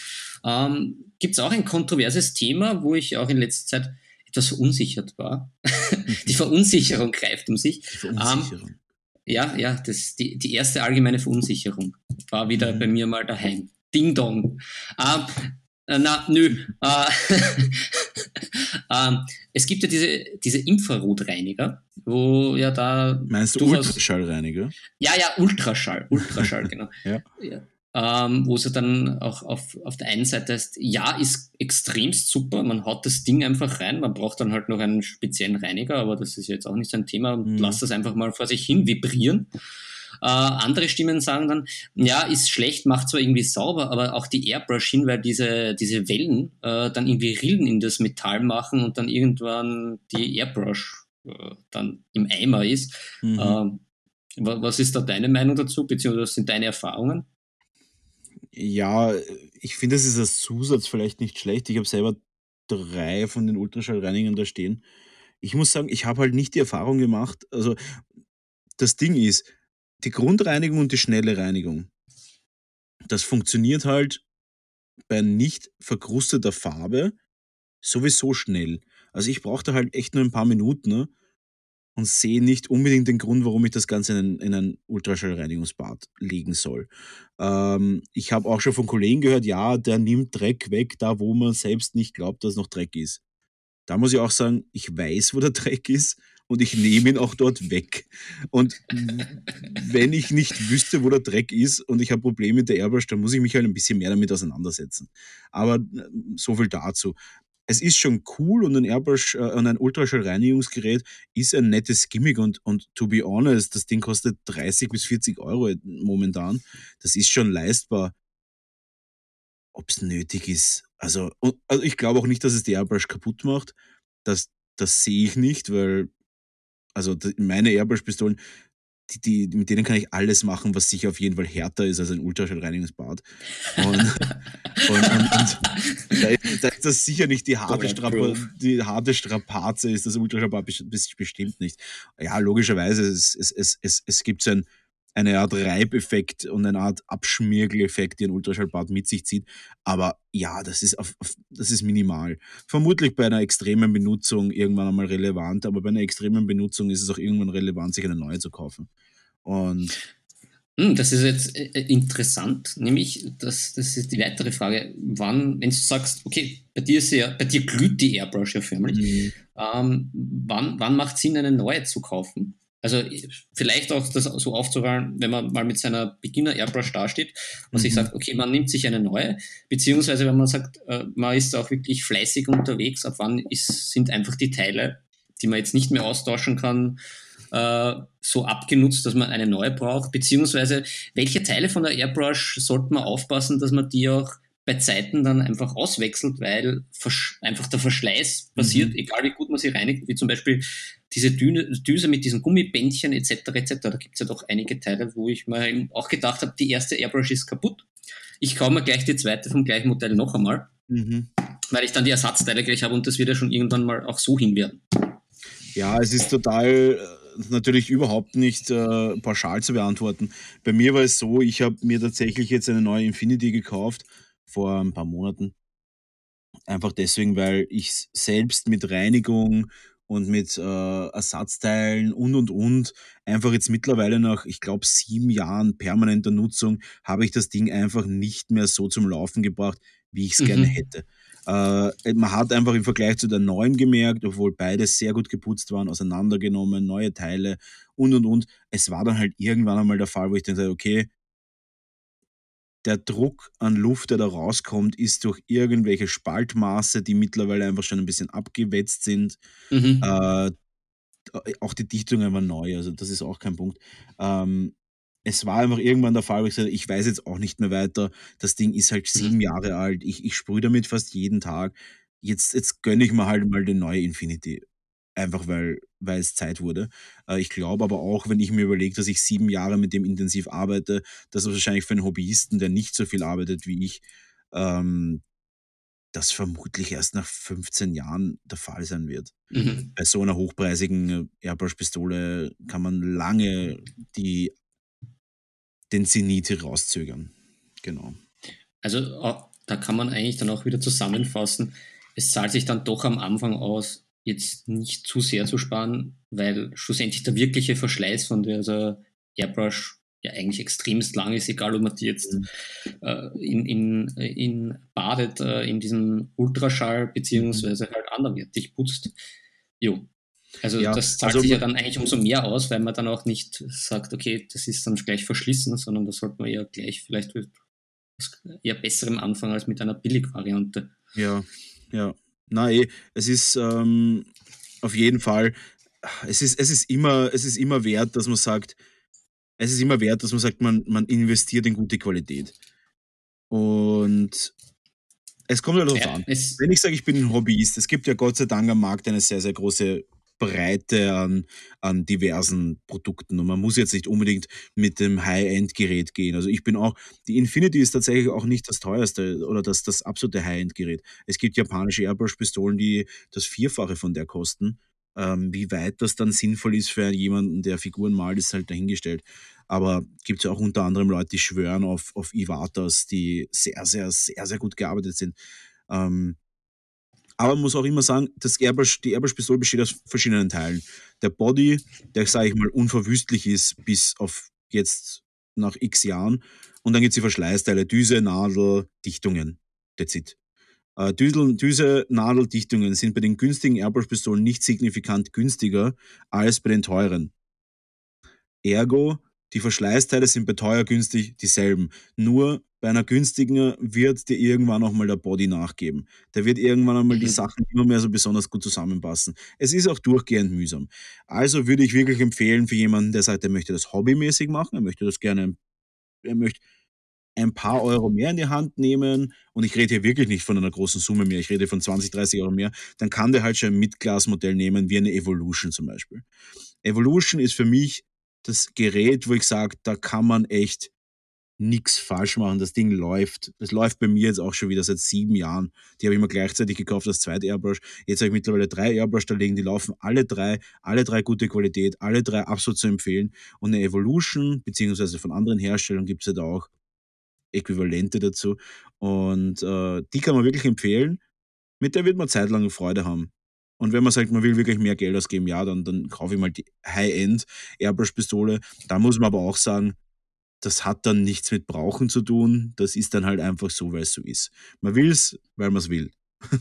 Ähm, Gibt es auch ein kontroverses Thema, wo ich auch in letzter Zeit etwas verunsichert war. [LAUGHS] die Verunsicherung greift um sich. Die Verunsicherung. Ähm, ja, ja, das, die, die erste allgemeine Verunsicherung war wieder mhm. bei mir mal daheim. Ding Dong. Ähm, äh, na, nö. Äh, [LAUGHS] ähm, es gibt ja diese, diese Infrarotreiniger, wo ja da. Meinst du Ultraschallreiniger? Ja, ja, Ultraschall. Ultraschall, [LAUGHS] genau. ja. ja. Ähm, wo es dann auch auf, auf der einen Seite heißt, ja, ist extremst super, man haut das Ding einfach rein, man braucht dann halt noch einen speziellen Reiniger, aber das ist jetzt auch nicht so ein Thema, mhm. lasst das einfach mal vor sich hin vibrieren. Äh, andere Stimmen sagen dann, ja, ist schlecht, macht zwar irgendwie sauber, aber auch die Airbrush hin, weil diese, diese Wellen äh, dann irgendwie Rillen in das Metall machen und dann irgendwann die Airbrush äh, dann im Eimer ist. Mhm. Ähm, was ist da deine Meinung dazu, beziehungsweise was sind deine Erfahrungen? Ja, ich finde, es ist als Zusatz vielleicht nicht schlecht. Ich habe selber drei von den Ultraschallreinigern da stehen. Ich muss sagen, ich habe halt nicht die Erfahrung gemacht. Also, das Ding ist, die Grundreinigung und die schnelle Reinigung. Das funktioniert halt bei nicht verkrusteter Farbe sowieso schnell. Also ich brauche da halt echt nur ein paar Minuten ne, und sehe nicht unbedingt den Grund, warum ich das Ganze in ein, in ein Ultraschallreinigungsbad legen soll. Ähm, ich habe auch schon von Kollegen gehört, ja, der nimmt Dreck weg, da wo man selbst nicht glaubt, dass noch Dreck ist. Da muss ich auch sagen, ich weiß, wo der Dreck ist und ich nehme ihn auch dort weg. Und wenn ich nicht wüsste, wo der Dreck ist und ich habe Probleme mit der Airbrush, dann muss ich mich halt ein bisschen mehr damit auseinandersetzen. Aber äh, so viel dazu. Es ist schon cool und ein Airbrush äh, und ein Ultraschall-Reinigungsgerät ist ein nettes Gimmick und, und to be honest, das Ding kostet 30 bis 40 Euro momentan. Das ist schon leistbar. Ob es nötig ist. Also, also ich glaube auch nicht, dass es die Airbrush kaputt macht. Das, das sehe ich nicht, weil also meine Airbrush-Pistolen, die, die, mit denen kann ich alles machen, was sicher auf jeden Fall härter ist als ein Ultraschallreinigungsbad. Und, [LAUGHS] und, und, und da, ist, da, ist, das sicher nicht die harte, Strapa, die harte Strapaze, ist das Ultraschallbad bestimmt nicht. Ja, logischerweise, es, es, es, es, es gibt so ein eine Art Reibeffekt und eine Art Abschmirgeleffekt, die ein Ultraschallbad mit sich zieht. Aber ja, das ist, auf, auf, das ist minimal. Vermutlich bei einer extremen Benutzung irgendwann einmal relevant, aber bei einer extremen Benutzung ist es auch irgendwann relevant, sich eine neue zu kaufen. Und hm, das ist jetzt äh, äh, interessant, nämlich, das, das ist die weitere Frage, wann, wenn du sagst, okay, bei dir, ist ja, bei dir glüht die Airbrush ja förmlich, mhm. ähm, wann, wann macht es Sinn, eine neue zu kaufen? Also vielleicht auch das so aufzurollen, wenn man mal mit seiner Beginner-Airbrush dasteht und mhm. sich sagt, okay, man nimmt sich eine neue, beziehungsweise wenn man sagt, äh, man ist auch wirklich fleißig unterwegs, ab wann ist, sind einfach die Teile, die man jetzt nicht mehr austauschen kann, äh, so abgenutzt, dass man eine neue braucht, beziehungsweise welche Teile von der Airbrush sollte man aufpassen, dass man die auch bei Zeiten dann einfach auswechselt, weil einfach der Verschleiß passiert, mhm. egal wie gut man sie reinigt, wie zum Beispiel diese Düne, Düse mit diesen Gummibändchen etc. etc. Da gibt es ja doch einige Teile, wo ich mir auch gedacht habe, die erste Airbrush ist kaputt. Ich kaufe mir gleich die zweite vom gleichen Modell noch einmal, mhm. weil ich dann die Ersatzteile gleich habe und das wird ja schon irgendwann mal auch so hin werden. Ja, es ist total äh, natürlich überhaupt nicht äh, pauschal zu beantworten. Bei mir war es so, ich habe mir tatsächlich jetzt eine neue Infinity gekauft vor ein paar Monaten. Einfach deswegen, weil ich selbst mit Reinigung und mit äh, Ersatzteilen und und und einfach jetzt mittlerweile nach, ich glaube, sieben Jahren permanenter Nutzung habe ich das Ding einfach nicht mehr so zum Laufen gebracht, wie ich es mhm. gerne hätte. Äh, man hat einfach im Vergleich zu der neuen gemerkt, obwohl beide sehr gut geputzt waren, auseinandergenommen, neue Teile und und und. Es war dann halt irgendwann einmal der Fall, wo ich dann sage, okay, der Druck an Luft, der da rauskommt, ist durch irgendwelche Spaltmaße, die mittlerweile einfach schon ein bisschen abgewetzt sind. Mhm. Äh, auch die Dichtungen waren neu, also das ist auch kein Punkt. Ähm, es war einfach irgendwann der Fall, wo ich gesagt ich weiß jetzt auch nicht mehr weiter. Das Ding ist halt mhm. sieben mhm. Jahre alt. Ich, ich sprühe damit fast jeden Tag. Jetzt, jetzt gönne ich mir halt mal den neue Infinity einfach weil, weil es Zeit wurde. Äh, ich glaube aber auch, wenn ich mir überlege, dass ich sieben Jahre mit dem intensiv arbeite, dass es wahrscheinlich für einen Hobbyisten, der nicht so viel arbeitet wie ich, ähm, das vermutlich erst nach 15 Jahren der Fall sein wird. Mhm. Bei so einer hochpreisigen Airbrush-Pistole kann man lange die, den Zenit rauszögern. Genau. Also da kann man eigentlich dann auch wieder zusammenfassen, es zahlt sich dann doch am Anfang aus, jetzt nicht zu sehr zu sparen, weil schlussendlich der wirkliche Verschleiß von der Airbrush ja eigentlich extremst lang ist, egal ob man die jetzt mhm. äh, in, in, in badet, äh, in diesem Ultraschall, beziehungsweise mhm. halt anderweitig putzt. Jo. Also ja, das zahlt also, sich ja dann eigentlich umso mehr aus, weil man dann auch nicht sagt, okay, das ist dann gleich verschlissen, sondern da sollte man ja gleich vielleicht mit eher besserem anfangen als mit einer Billigvariante. Ja, ja. Nein, eh, es ist ähm, auf jeden Fall, es ist, es, ist immer, es ist immer wert, dass man sagt, es ist immer wert, dass man sagt, man, man investiert in gute Qualität. Und es kommt halt darauf ja, an. Wenn ich sage, ich bin ein Hobbyist, es gibt ja Gott sei Dank am Markt eine sehr, sehr große Breite an, an diversen Produkten. Und man muss jetzt nicht unbedingt mit dem High-End-Gerät gehen. Also ich bin auch, die Infinity ist tatsächlich auch nicht das teuerste oder das, das absolute High-End-Gerät. Es gibt japanische Airbrush-Pistolen, die das Vierfache von der kosten. Ähm, wie weit das dann sinnvoll ist für jemanden, der Figuren malt, ist halt dahingestellt. Aber gibt es ja auch unter anderem Leute, die schwören auf, auf Iwatas, die sehr, sehr, sehr, sehr gut gearbeitet sind. Ähm, aber man muss auch immer sagen, das Airbrush, die Airbrush-Pistole besteht aus verschiedenen Teilen. Der Body, der, sage ich mal, unverwüstlich ist bis auf jetzt nach x Jahren. Und dann gibt es die Verschleißteile, Düse, Nadel, Dichtungen. That's it. Äh, Düse, Nadel, Dichtungen sind bei den günstigen Airbrush-Pistolen nicht signifikant günstiger als bei den teuren. Ergo, die Verschleißteile sind bei teuer günstig dieselben. Nur bei einer günstigen wird dir irgendwann auch mal der Body nachgeben. Da wird irgendwann einmal die mhm. Sachen immer mehr so besonders gut zusammenpassen. Es ist auch durchgehend mühsam. Also würde ich wirklich empfehlen für jemanden, der sagt, er möchte das hobbymäßig machen, er möchte das gerne, er möchte ein paar Euro mehr in die Hand nehmen und ich rede hier wirklich nicht von einer großen Summe mehr, ich rede von 20, 30 Euro mehr, dann kann der halt schon ein Mid-Class-Modell nehmen, wie eine Evolution zum Beispiel. Evolution ist für mich das Gerät, wo ich sage, da kann man echt nichts falsch machen. Das Ding läuft. Das läuft bei mir jetzt auch schon wieder seit sieben Jahren. Die habe ich mir gleichzeitig gekauft als zweite Airbrush. Jetzt habe ich mittlerweile drei Airbrush da liegen. Die laufen alle drei, alle drei gute Qualität, alle drei absolut zu empfehlen. Und eine Evolution, beziehungsweise von anderen Herstellern gibt es da auch Äquivalente dazu. Und äh, die kann man wirklich empfehlen. Mit der wird man zeitlang Freude haben. Und wenn man sagt, man will wirklich mehr Geld ausgeben, ja, dann, dann kaufe ich mal die High-End Airbrush-Pistole. Da muss man aber auch sagen, das hat dann nichts mit Brauchen zu tun. Das ist dann halt einfach so, weil es so ist. Man will es, [LAUGHS] weil man es will.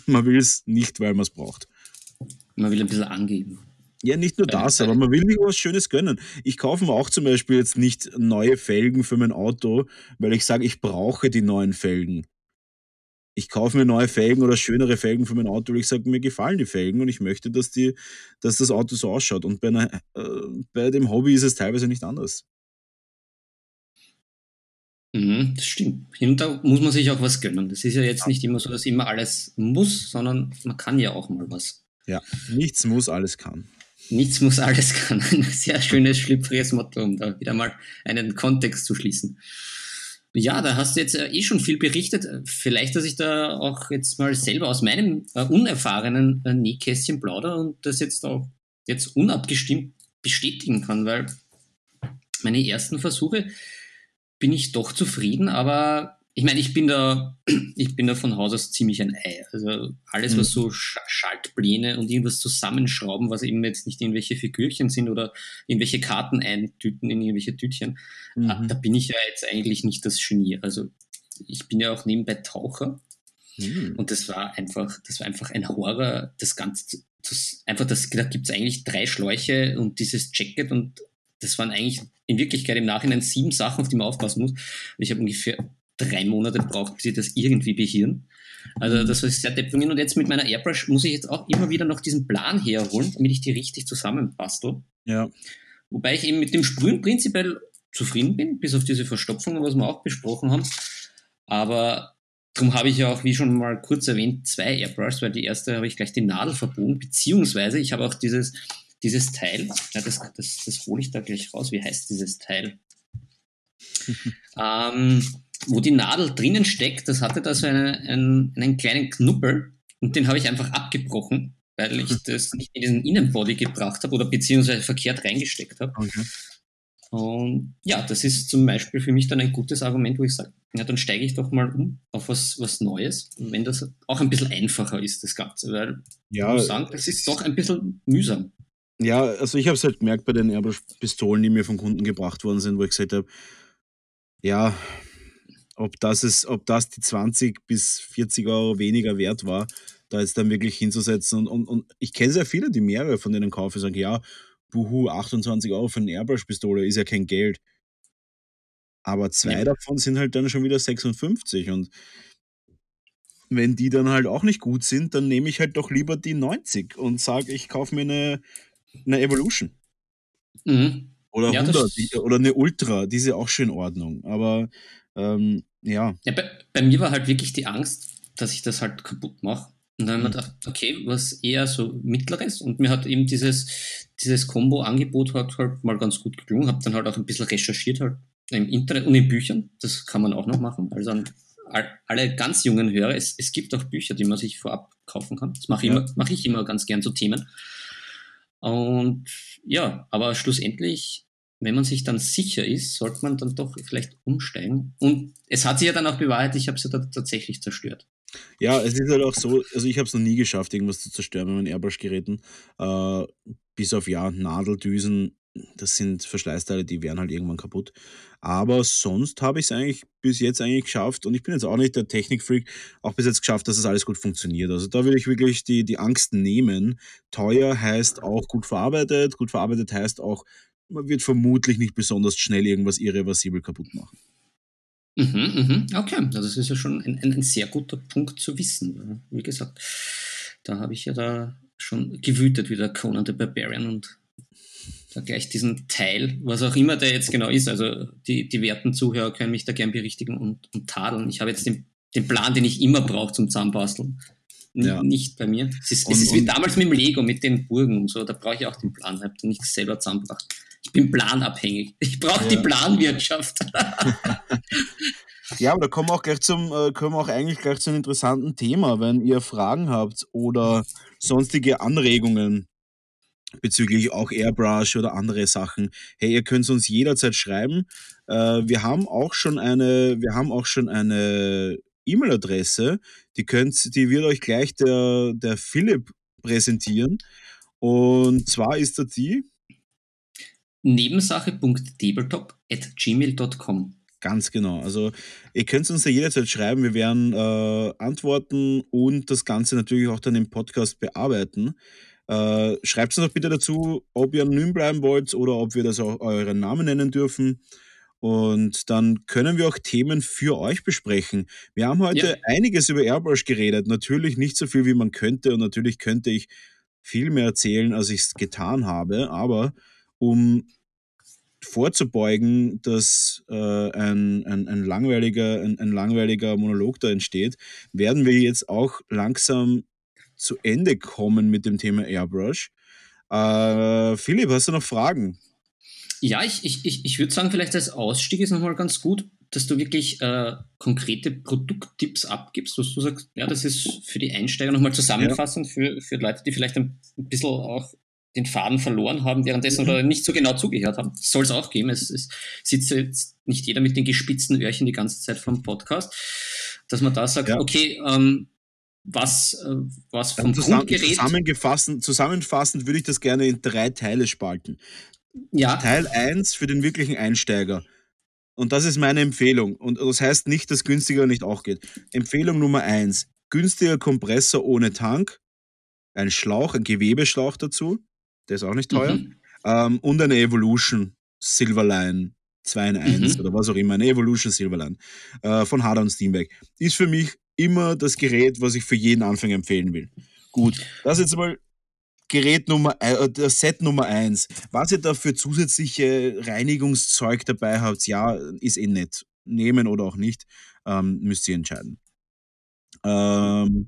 man will es nicht, weil man es braucht. Man will ein bisschen angeben. Ja, nicht nur das, aber man will sich was Schönes gönnen. Ich kaufe mir auch zum Beispiel jetzt nicht neue Felgen für mein Auto, weil ich sage, ich brauche die neuen Felgen. Ich kaufe mir neue Felgen oder schönere Felgen für mein Auto, weil ich sage, mir gefallen die Felgen und ich möchte, dass, die, dass das Auto so ausschaut. Und bei, einer, äh, bei dem Hobby ist es teilweise nicht anders. Mhm, das stimmt. Hin und da muss man sich auch was gönnen. Das ist ja jetzt nicht immer so, dass immer alles muss, sondern man kann ja auch mal was. Ja, nichts muss, alles kann. Nichts muss, alles kann. [LAUGHS] Ein sehr schönes, schlüpfriges Motto, um da wieder mal einen Kontext zu schließen. Ja, da hast du jetzt äh, eh schon viel berichtet. Vielleicht, dass ich da auch jetzt mal selber aus meinem äh, unerfahrenen äh, Nähkästchen plaudere und das jetzt auch jetzt unabgestimmt bestätigen kann, weil meine ersten Versuche bin ich doch zufrieden, aber ich meine, ich bin da, [CLEARS THROAT] ich bin da von Haus aus ziemlich ein Ei. Also alles, was mhm. so Sch Schaltpläne und irgendwas zusammenschrauben, was eben jetzt nicht irgendwelche Figürchen sind oder irgendwelche Karten eintüten in irgendwelche Tütchen, ah, mhm. da bin ich ja jetzt eigentlich nicht das Genie. Also ich bin ja auch nebenbei Taucher. Mhm. Und das war einfach, das war einfach ein Horror, das Ganze, das, einfach, das, da gibt es eigentlich drei Schläuche und dieses Jacket und das waren eigentlich in Wirklichkeit im Nachhinein sieben Sachen, auf die man aufpassen muss. Ich habe ungefähr drei Monate braucht, bis ich das irgendwie behirn. Also das war sehr depprig. Und jetzt mit meiner Airbrush muss ich jetzt auch immer wieder noch diesen Plan herholen, damit ich die richtig zusammenbastel. Ja. Wobei ich eben mit dem Sprühen prinzipiell zufrieden bin, bis auf diese Verstopfungen, was wir auch besprochen haben. Aber darum habe ich ja auch, wie schon mal kurz erwähnt, zwei Airbrushes, weil die erste habe ich gleich die Nadel verbogen, beziehungsweise ich habe auch dieses, dieses Teil, ja, das, das, das hole ich da gleich raus. Wie heißt dieses Teil? [LAUGHS] ähm, wo die Nadel drinnen steckt, das hatte da so eine, einen, einen kleinen Knuppel und den habe ich einfach abgebrochen, weil ich das nicht in diesen Innenbody gebracht habe oder beziehungsweise verkehrt reingesteckt habe. Okay. Und ja, das ist zum Beispiel für mich dann ein gutes Argument, wo ich sage, ja, dann steige ich doch mal um auf was, was Neues, wenn das auch ein bisschen einfacher ist, das Ganze, weil ja, ich muss sagen, das ist doch ein bisschen mühsam. Ja, also ich habe es halt gemerkt bei den Airbrush-Pistolen, die mir von Kunden gebracht worden sind, wo ich gesagt habe, ja, ob das, ist, ob das die 20 bis 40 Euro weniger wert war, da jetzt dann wirklich hinzusetzen. Und, und, und ich kenne sehr viele, die mehrere von denen kaufen, sagen, ja, buhu, 28 Euro für eine Airbrush-Pistole ist ja kein Geld. Aber zwei ja. davon sind halt dann schon wieder 56 und wenn die dann halt auch nicht gut sind, dann nehme ich halt doch lieber die 90 und sage, ich kaufe mir eine, eine Evolution. Mhm. Oder ja, 100 oder eine Ultra, die ist ja auch schon in Ordnung. Aber ähm, ja. ja bei, bei, mir war halt wirklich die Angst, dass ich das halt kaputt mache. Und dann mhm. habe ich mir gedacht, okay, was eher so mittleres. Und mir hat eben dieses, dieses Combo-Angebot halt, halt mal ganz gut gelungen. Habe dann halt auch ein bisschen recherchiert halt im Internet und in Büchern. Das kann man auch noch machen. Also an alle ganz jungen Hörer, es, es gibt auch Bücher, die man sich vorab kaufen kann. Das mache ja. mach ich immer ganz gern zu Themen. Und ja, aber schlussendlich wenn man sich dann sicher ist, sollte man dann doch vielleicht umsteigen. Und es hat sich ja dann auch bewahrheitet, ich habe es ja tatsächlich zerstört. Ja, es ist halt auch so, also ich habe es noch nie geschafft, irgendwas zu zerstören mit meinen Airbrush-Geräten. Äh, bis auf ja, Nadeldüsen, das sind Verschleißteile, die wären halt irgendwann kaputt. Aber sonst habe ich es eigentlich bis jetzt eigentlich geschafft und ich bin jetzt auch nicht der Technikfreak, auch bis jetzt geschafft, dass es das alles gut funktioniert. Also da will ich wirklich die, die Angst nehmen. Teuer heißt auch gut verarbeitet, gut verarbeitet heißt auch man wird vermutlich nicht besonders schnell irgendwas irreversibel kaputt machen. Mhm, mhm. Okay, das ist ja schon ein, ein, ein, sehr guter Punkt zu wissen. Wie gesagt, da habe ich ja da schon gewütet wie der Conan the Barbarian und da gleich diesen Teil, was auch immer der jetzt genau ist. Also die, die werten Zuhörer können mich da gern berichtigen und, und tadeln. Ich habe jetzt den, den Plan, den ich immer brauche zum Zahnbasteln. Ja. Nicht bei mir. Es ist, und, es ist wie damals mit dem Lego, mit den Burgen und so. Da brauche ich auch den Plan. Ich habe den nicht selber zusammengebracht. Ich bin planabhängig. Ich brauche ja. die Planwirtschaft. [LAUGHS] ja, aber da kommen wir auch gleich zum, äh, kommen auch eigentlich gleich zu einem interessanten Thema. Wenn ihr Fragen habt oder sonstige Anregungen bezüglich auch Airbrush oder andere Sachen, hey, ihr könnt uns jederzeit schreiben. Äh, wir haben auch schon eine, wir haben auch schon eine E-Mail-Adresse, die könnt, die wird euch gleich der, der Philipp präsentieren. Und zwar ist da die nebensache.tabletop.gmail.com. Ganz genau. Also ihr könnt uns da jederzeit schreiben. Wir werden äh, antworten und das Ganze natürlich auch dann im Podcast bearbeiten. Äh, Schreibt uns doch bitte dazu, ob ihr anonym bleiben wollt oder ob wir das auch euren Namen nennen dürfen. Und dann können wir auch Themen für euch besprechen. Wir haben heute ja. einiges über Airbrush geredet. Natürlich nicht so viel, wie man könnte. Und natürlich könnte ich viel mehr erzählen, als ich es getan habe. Aber um vorzubeugen, dass äh, ein, ein, ein, langweiliger, ein, ein langweiliger Monolog da entsteht, werden wir jetzt auch langsam zu Ende kommen mit dem Thema Airbrush. Äh, Philipp, hast du noch Fragen? Ja, ich, ich, ich, ich würde sagen, vielleicht als Ausstieg ist nochmal ganz gut, dass du wirklich äh, konkrete Produkttipps abgibst, dass du sagst, ja, das ist für die Einsteiger nochmal zusammenfassend, ja. für, für Leute, die vielleicht ein bisschen auch den Faden verloren haben währenddessen mhm. oder nicht so genau zugehört haben. Soll es auch geben. Es, es sitzt jetzt nicht jeder mit den gespitzten Öhrchen die ganze Zeit vom Podcast, dass man da sagt, ja. okay, ähm, was, äh, was vom zusammen, Grundgerät... Zusammengefassend, zusammenfassend würde ich das gerne in drei Teile spalten. Ja. Teil 1 für den wirklichen Einsteiger. Und das ist meine Empfehlung. Und das heißt nicht, dass günstiger nicht auch geht. Empfehlung Nummer 1. Günstiger Kompressor ohne Tank. Ein Schlauch, ein Gewebeschlauch dazu. Der ist auch nicht teuer. Mhm. Ähm, und eine Evolution Silverline 2 in 1 mhm. oder was auch immer. Eine Evolution Silverline äh, von Harder und Steamback. Ist für mich immer das Gerät, was ich für jeden Anfänger empfehlen will. Gut, das ist jetzt mal Gerät Nummer, äh, Set Nummer 1. Was ihr da für zusätzliche Reinigungszeug dabei habt, ja, ist eh nett. Nehmen oder auch nicht, ähm, müsst ihr entscheiden. Ähm,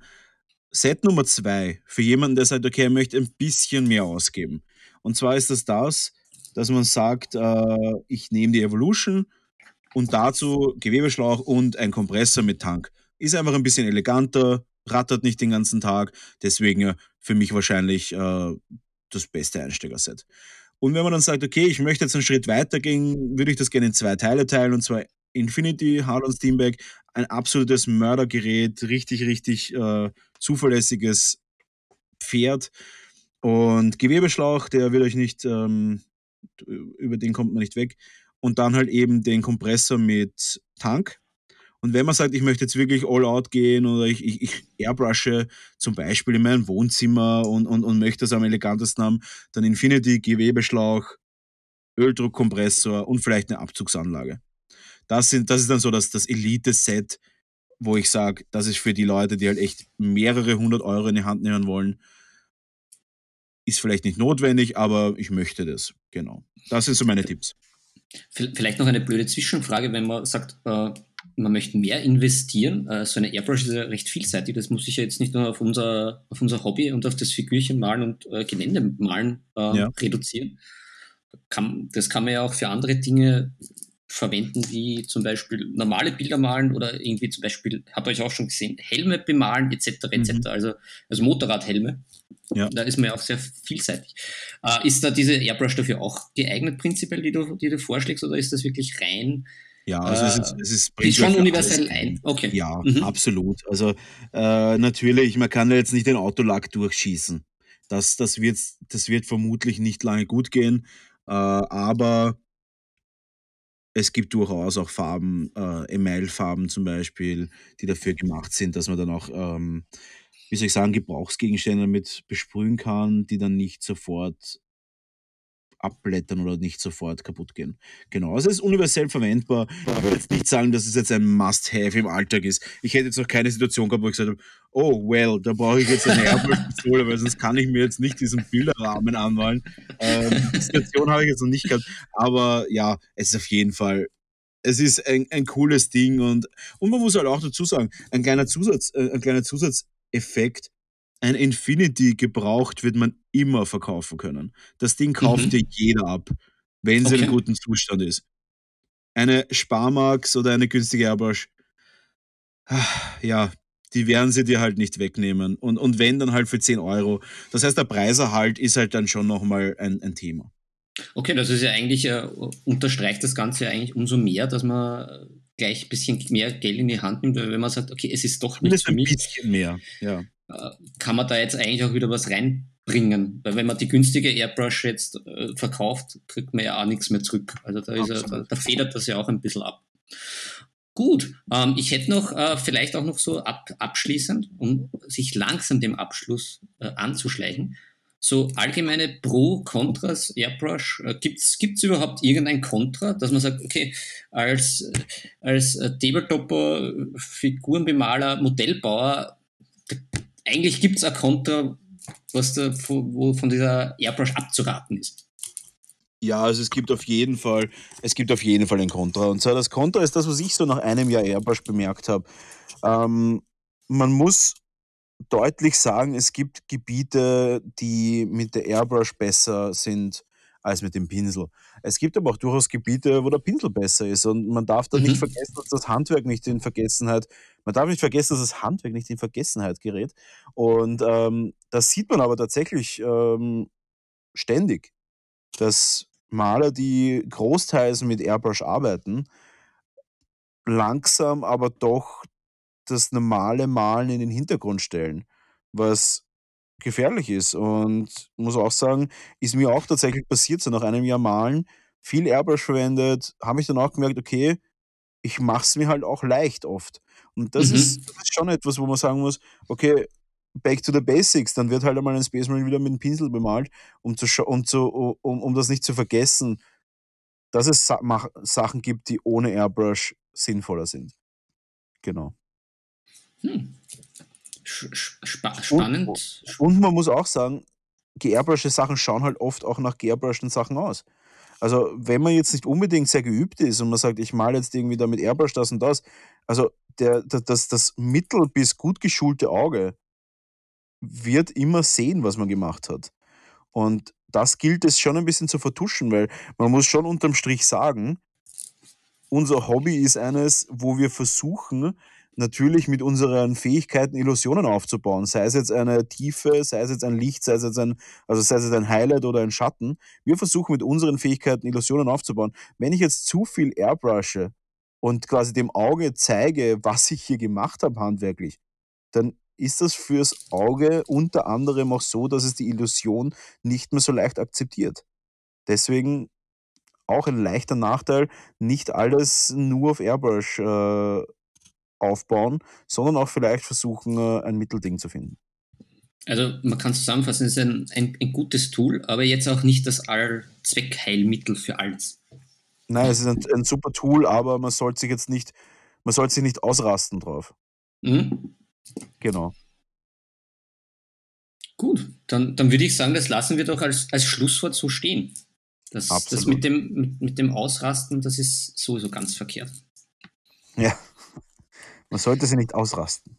Set Nummer 2, für jemanden, der sagt, okay, er möchte ein bisschen mehr ausgeben. Und zwar ist das das, dass man sagt, äh, ich nehme die Evolution und dazu Gewebeschlauch und ein Kompressor mit Tank. Ist einfach ein bisschen eleganter, rattert nicht den ganzen Tag. Deswegen äh, für mich wahrscheinlich äh, das beste Einsteigerset. Und wenn man dann sagt, okay, ich möchte jetzt einen Schritt weiter gehen, würde ich das gerne in zwei Teile teilen und zwar Infinity Harlan Steamback, ein absolutes Mördergerät, richtig, richtig äh, zuverlässiges Pferd und Gewebeschlauch, der wird euch nicht, ähm, über den kommt man nicht weg. Und dann halt eben den Kompressor mit Tank, und wenn man sagt, ich möchte jetzt wirklich all out gehen oder ich, ich, ich airbrushe zum Beispiel in meinem Wohnzimmer und, und, und möchte das am elegantesten haben, dann Infinity, Gewebeschlauch, Öldruckkompressor und vielleicht eine Abzugsanlage. Das, sind, das ist dann so das, das Elite-Set, wo ich sage, das ist für die Leute, die halt echt mehrere hundert Euro in die Hand nehmen wollen. Ist vielleicht nicht notwendig, aber ich möchte das. Genau. Das sind so meine Tipps. Vielleicht noch eine blöde Zwischenfrage, wenn man sagt, äh, man möchte mehr investieren. Äh, so eine Airbrush ist ja recht vielseitig. Das muss sich ja jetzt nicht nur auf unser, auf unser Hobby und auf das Figürchen malen und äh, Gelände malen äh, ja. reduzieren. Kann, das kann man ja auch für andere Dinge verwenden, wie zum Beispiel normale Bilder malen oder irgendwie zum Beispiel, habt ihr euch auch schon gesehen, Helme bemalen etc. etc. Mhm. Also, also Motorradhelme. Ja. Da ist man ja auch sehr vielseitig. Äh, ist da diese Airbrush dafür auch geeignet prinzipiell, die du, die du vorschlägst, oder ist das wirklich rein ja, also es ist, es ist, ist schon universell ein. Okay. Ja, mhm. absolut. Also äh, natürlich, man kann ja jetzt nicht den Autolack durchschießen. Das, das, wird, das wird vermutlich nicht lange gut gehen. Äh, aber es gibt durchaus auch Farben, äh, Email-Farben zum Beispiel, die dafür gemacht sind, dass man dann auch, ähm, wie soll ich sagen, Gebrauchsgegenstände damit besprühen kann, die dann nicht sofort abblättern oder nicht sofort kaputt gehen. Genau, also es ist universell verwendbar. Ich würde jetzt nicht sagen, dass es jetzt ein Must-Have im Alltag ist. Ich hätte jetzt noch keine Situation gehabt, wo ich gesagt habe, oh well, da brauche ich jetzt eine Airbrush-Pistole, weil sonst kann ich mir jetzt nicht diesen Bilderrahmen anmalen. Ähm, die Situation habe ich jetzt noch nicht gehabt, aber ja, es ist auf jeden Fall es ist ein, ein cooles Ding und, und man muss halt auch dazu sagen, ein kleiner Zusatz, äh, ein kleiner Zusatzeffekt, ein Infinity gebraucht wird man immer verkaufen können. Das Ding kauft mhm. dir jeder ab, wenn es okay. in guten Zustand ist. Eine Sparmax oder eine günstige Airbrush, ja, die werden sie dir halt nicht wegnehmen. Und, und wenn, dann halt für 10 Euro. Das heißt, der Preiserhalt ist halt dann schon nochmal ein, ein Thema. Okay, das ist ja eigentlich, äh, unterstreicht das Ganze ja eigentlich umso mehr, dass man gleich ein bisschen mehr Geld in die Hand nimmt, weil wenn man sagt, okay, es ist doch nicht für mich. Ein bisschen mehr, ja. Äh, kann man da jetzt eigentlich auch wieder was reinbringen. Weil wenn man die günstige Airbrush jetzt äh, verkauft, kriegt man ja auch nichts mehr zurück. Also da, ist ja, da, da federt das ja auch ein bisschen ab. Gut, ähm, ich hätte noch äh, vielleicht auch noch so ab, abschließend, um sich langsam dem Abschluss äh, anzuschleichen, so allgemeine Pro, Kontras, Airbrush. Äh, Gibt es überhaupt irgendein Kontra, dass man sagt, okay, als, als Tabletopper, Figurenbemaler, Modellbauer, eigentlich gibt es ein Kontra, was da, wo von dieser Airbrush abzuraten ist? Ja, also es gibt auf jeden Fall, es gibt auf jeden Fall ein Kontra. Und zwar das Kontra ist das, was ich so nach einem Jahr Airbrush bemerkt habe. Ähm, man muss deutlich sagen, es gibt Gebiete, die mit der Airbrush besser sind als mit dem Pinsel. Es gibt aber auch durchaus Gebiete, wo der Pinsel besser ist. Und man darf da mhm. nicht vergessen, dass das Handwerk nicht in Vergessenheit, man darf nicht vergessen, dass das Handwerk nicht in Vergessenheit gerät. Und ähm, das sieht man aber tatsächlich ähm, ständig, dass Maler, die großteils mit Airbrush arbeiten, langsam aber doch das normale Malen in den Hintergrund stellen, was gefährlich ist. Und muss auch sagen, ist mir auch tatsächlich passiert, so nach einem Jahr Malen, viel Airbrush verwendet, habe ich dann auch gemerkt, okay, ich mache es mir halt auch leicht oft. Und das, mhm. ist, das ist schon etwas, wo man sagen muss, okay, back to the basics, dann wird halt einmal ein Space Marine wieder mit einem Pinsel bemalt, um, zu, um, zu, um, um das nicht zu vergessen, dass es Sa Sachen gibt, die ohne Airbrush sinnvoller sind. Genau. Hm. Sp spannend. Und, und, man muss auch sagen, geairbrushed Sachen schauen halt oft auch nach geairbrushed Sachen aus. Also, wenn man jetzt nicht unbedingt sehr geübt ist und man sagt, ich male jetzt irgendwie da mit Airbrush das und das, also der, das, das mittel- bis gut geschulte Auge wird immer sehen, was man gemacht hat. Und das gilt es schon ein bisschen zu vertuschen, weil man muss schon unterm Strich sagen, unser Hobby ist eines, wo wir versuchen, natürlich mit unseren Fähigkeiten Illusionen aufzubauen. Sei es jetzt eine Tiefe, sei es jetzt ein Licht, sei es jetzt ein, also sei es jetzt ein Highlight oder ein Schatten. Wir versuchen mit unseren Fähigkeiten Illusionen aufzubauen. Wenn ich jetzt zu viel airbrushe und quasi dem Auge zeige, was ich hier gemacht habe handwerklich, dann ist das fürs Auge unter anderem auch so, dass es die Illusion nicht mehr so leicht akzeptiert. Deswegen auch ein leichter Nachteil, nicht alles nur auf Airbrush äh, aufbauen, sondern auch vielleicht versuchen, äh, ein Mittelding zu finden. Also man kann zusammenfassen, es ist ein, ein, ein gutes Tool, aber jetzt auch nicht das Allzweckheilmittel für alles. Nein, es ist ein, ein, super Tool, aber man sollte sich jetzt nicht, man sollte sich nicht ausrasten drauf. Mhm. Genau. Gut, dann, dann würde ich sagen, das lassen wir doch als, als Schlusswort so stehen. Das, das mit, dem, mit, mit dem Ausrasten, das ist sowieso ganz verkehrt. Ja, man sollte sie nicht ausrasten.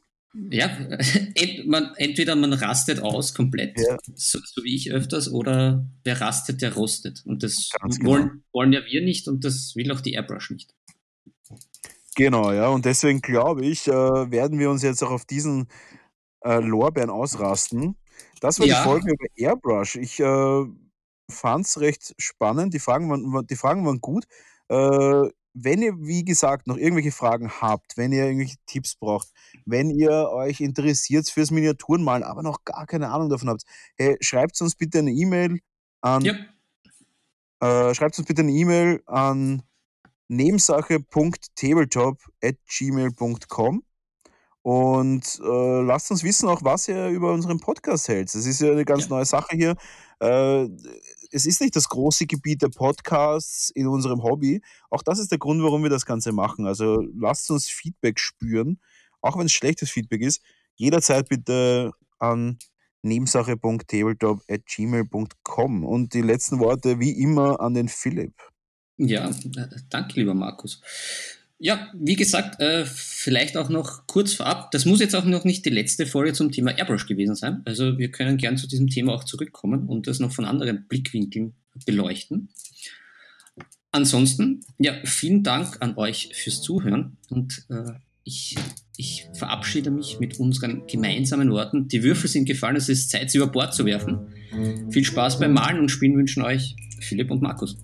Ja, [LAUGHS] ent, man, entweder man rastet aus komplett, ja. so, so, wie ich öfters, oder wer rastet, der rostet. Und das wollen, genau. wollen ja wir nicht und das will auch die Airbrush nicht. Genau, ja, und deswegen glaube ich, äh, werden wir uns jetzt auch auf diesen äh, Lorbeeren ausrasten. Das war ja. die Folge über Airbrush. Ich äh, fand es recht spannend. Die Fragen waren, die Fragen waren gut. Äh, wenn ihr, wie gesagt, noch irgendwelche Fragen habt, wenn ihr irgendwelche Tipps braucht, wenn ihr euch interessiert fürs Miniaturenmalen, aber noch gar keine Ahnung davon habt, hey, schreibt uns bitte eine E-Mail an. Ja. Äh, schreibt uns bitte eine E-Mail an nebensache.tabletop.gmail.com und äh, lasst uns wissen auch, was ihr über unseren Podcast hält. Das ist ja eine ganz ja. neue Sache hier. Äh, es ist nicht das große Gebiet der Podcasts in unserem Hobby. Auch das ist der Grund, warum wir das Ganze machen. Also lasst uns Feedback spüren, auch wenn es schlechtes Feedback ist. Jederzeit bitte an nebensache.tabletop.gmail.com und die letzten Worte wie immer an den Philipp. Ja, danke, lieber Markus. Ja, wie gesagt, äh, vielleicht auch noch kurz vorab, das muss jetzt auch noch nicht die letzte Folge zum Thema Airbrush gewesen sein. Also wir können gern zu diesem Thema auch zurückkommen und das noch von anderen Blickwinkeln beleuchten. Ansonsten, ja, vielen Dank an euch fürs Zuhören und äh, ich, ich verabschiede mich mit unseren gemeinsamen Worten. Die Würfel sind gefallen, es ist Zeit, sie über Bord zu werfen. Viel Spaß beim Malen und Spielen wünschen euch Philipp und Markus.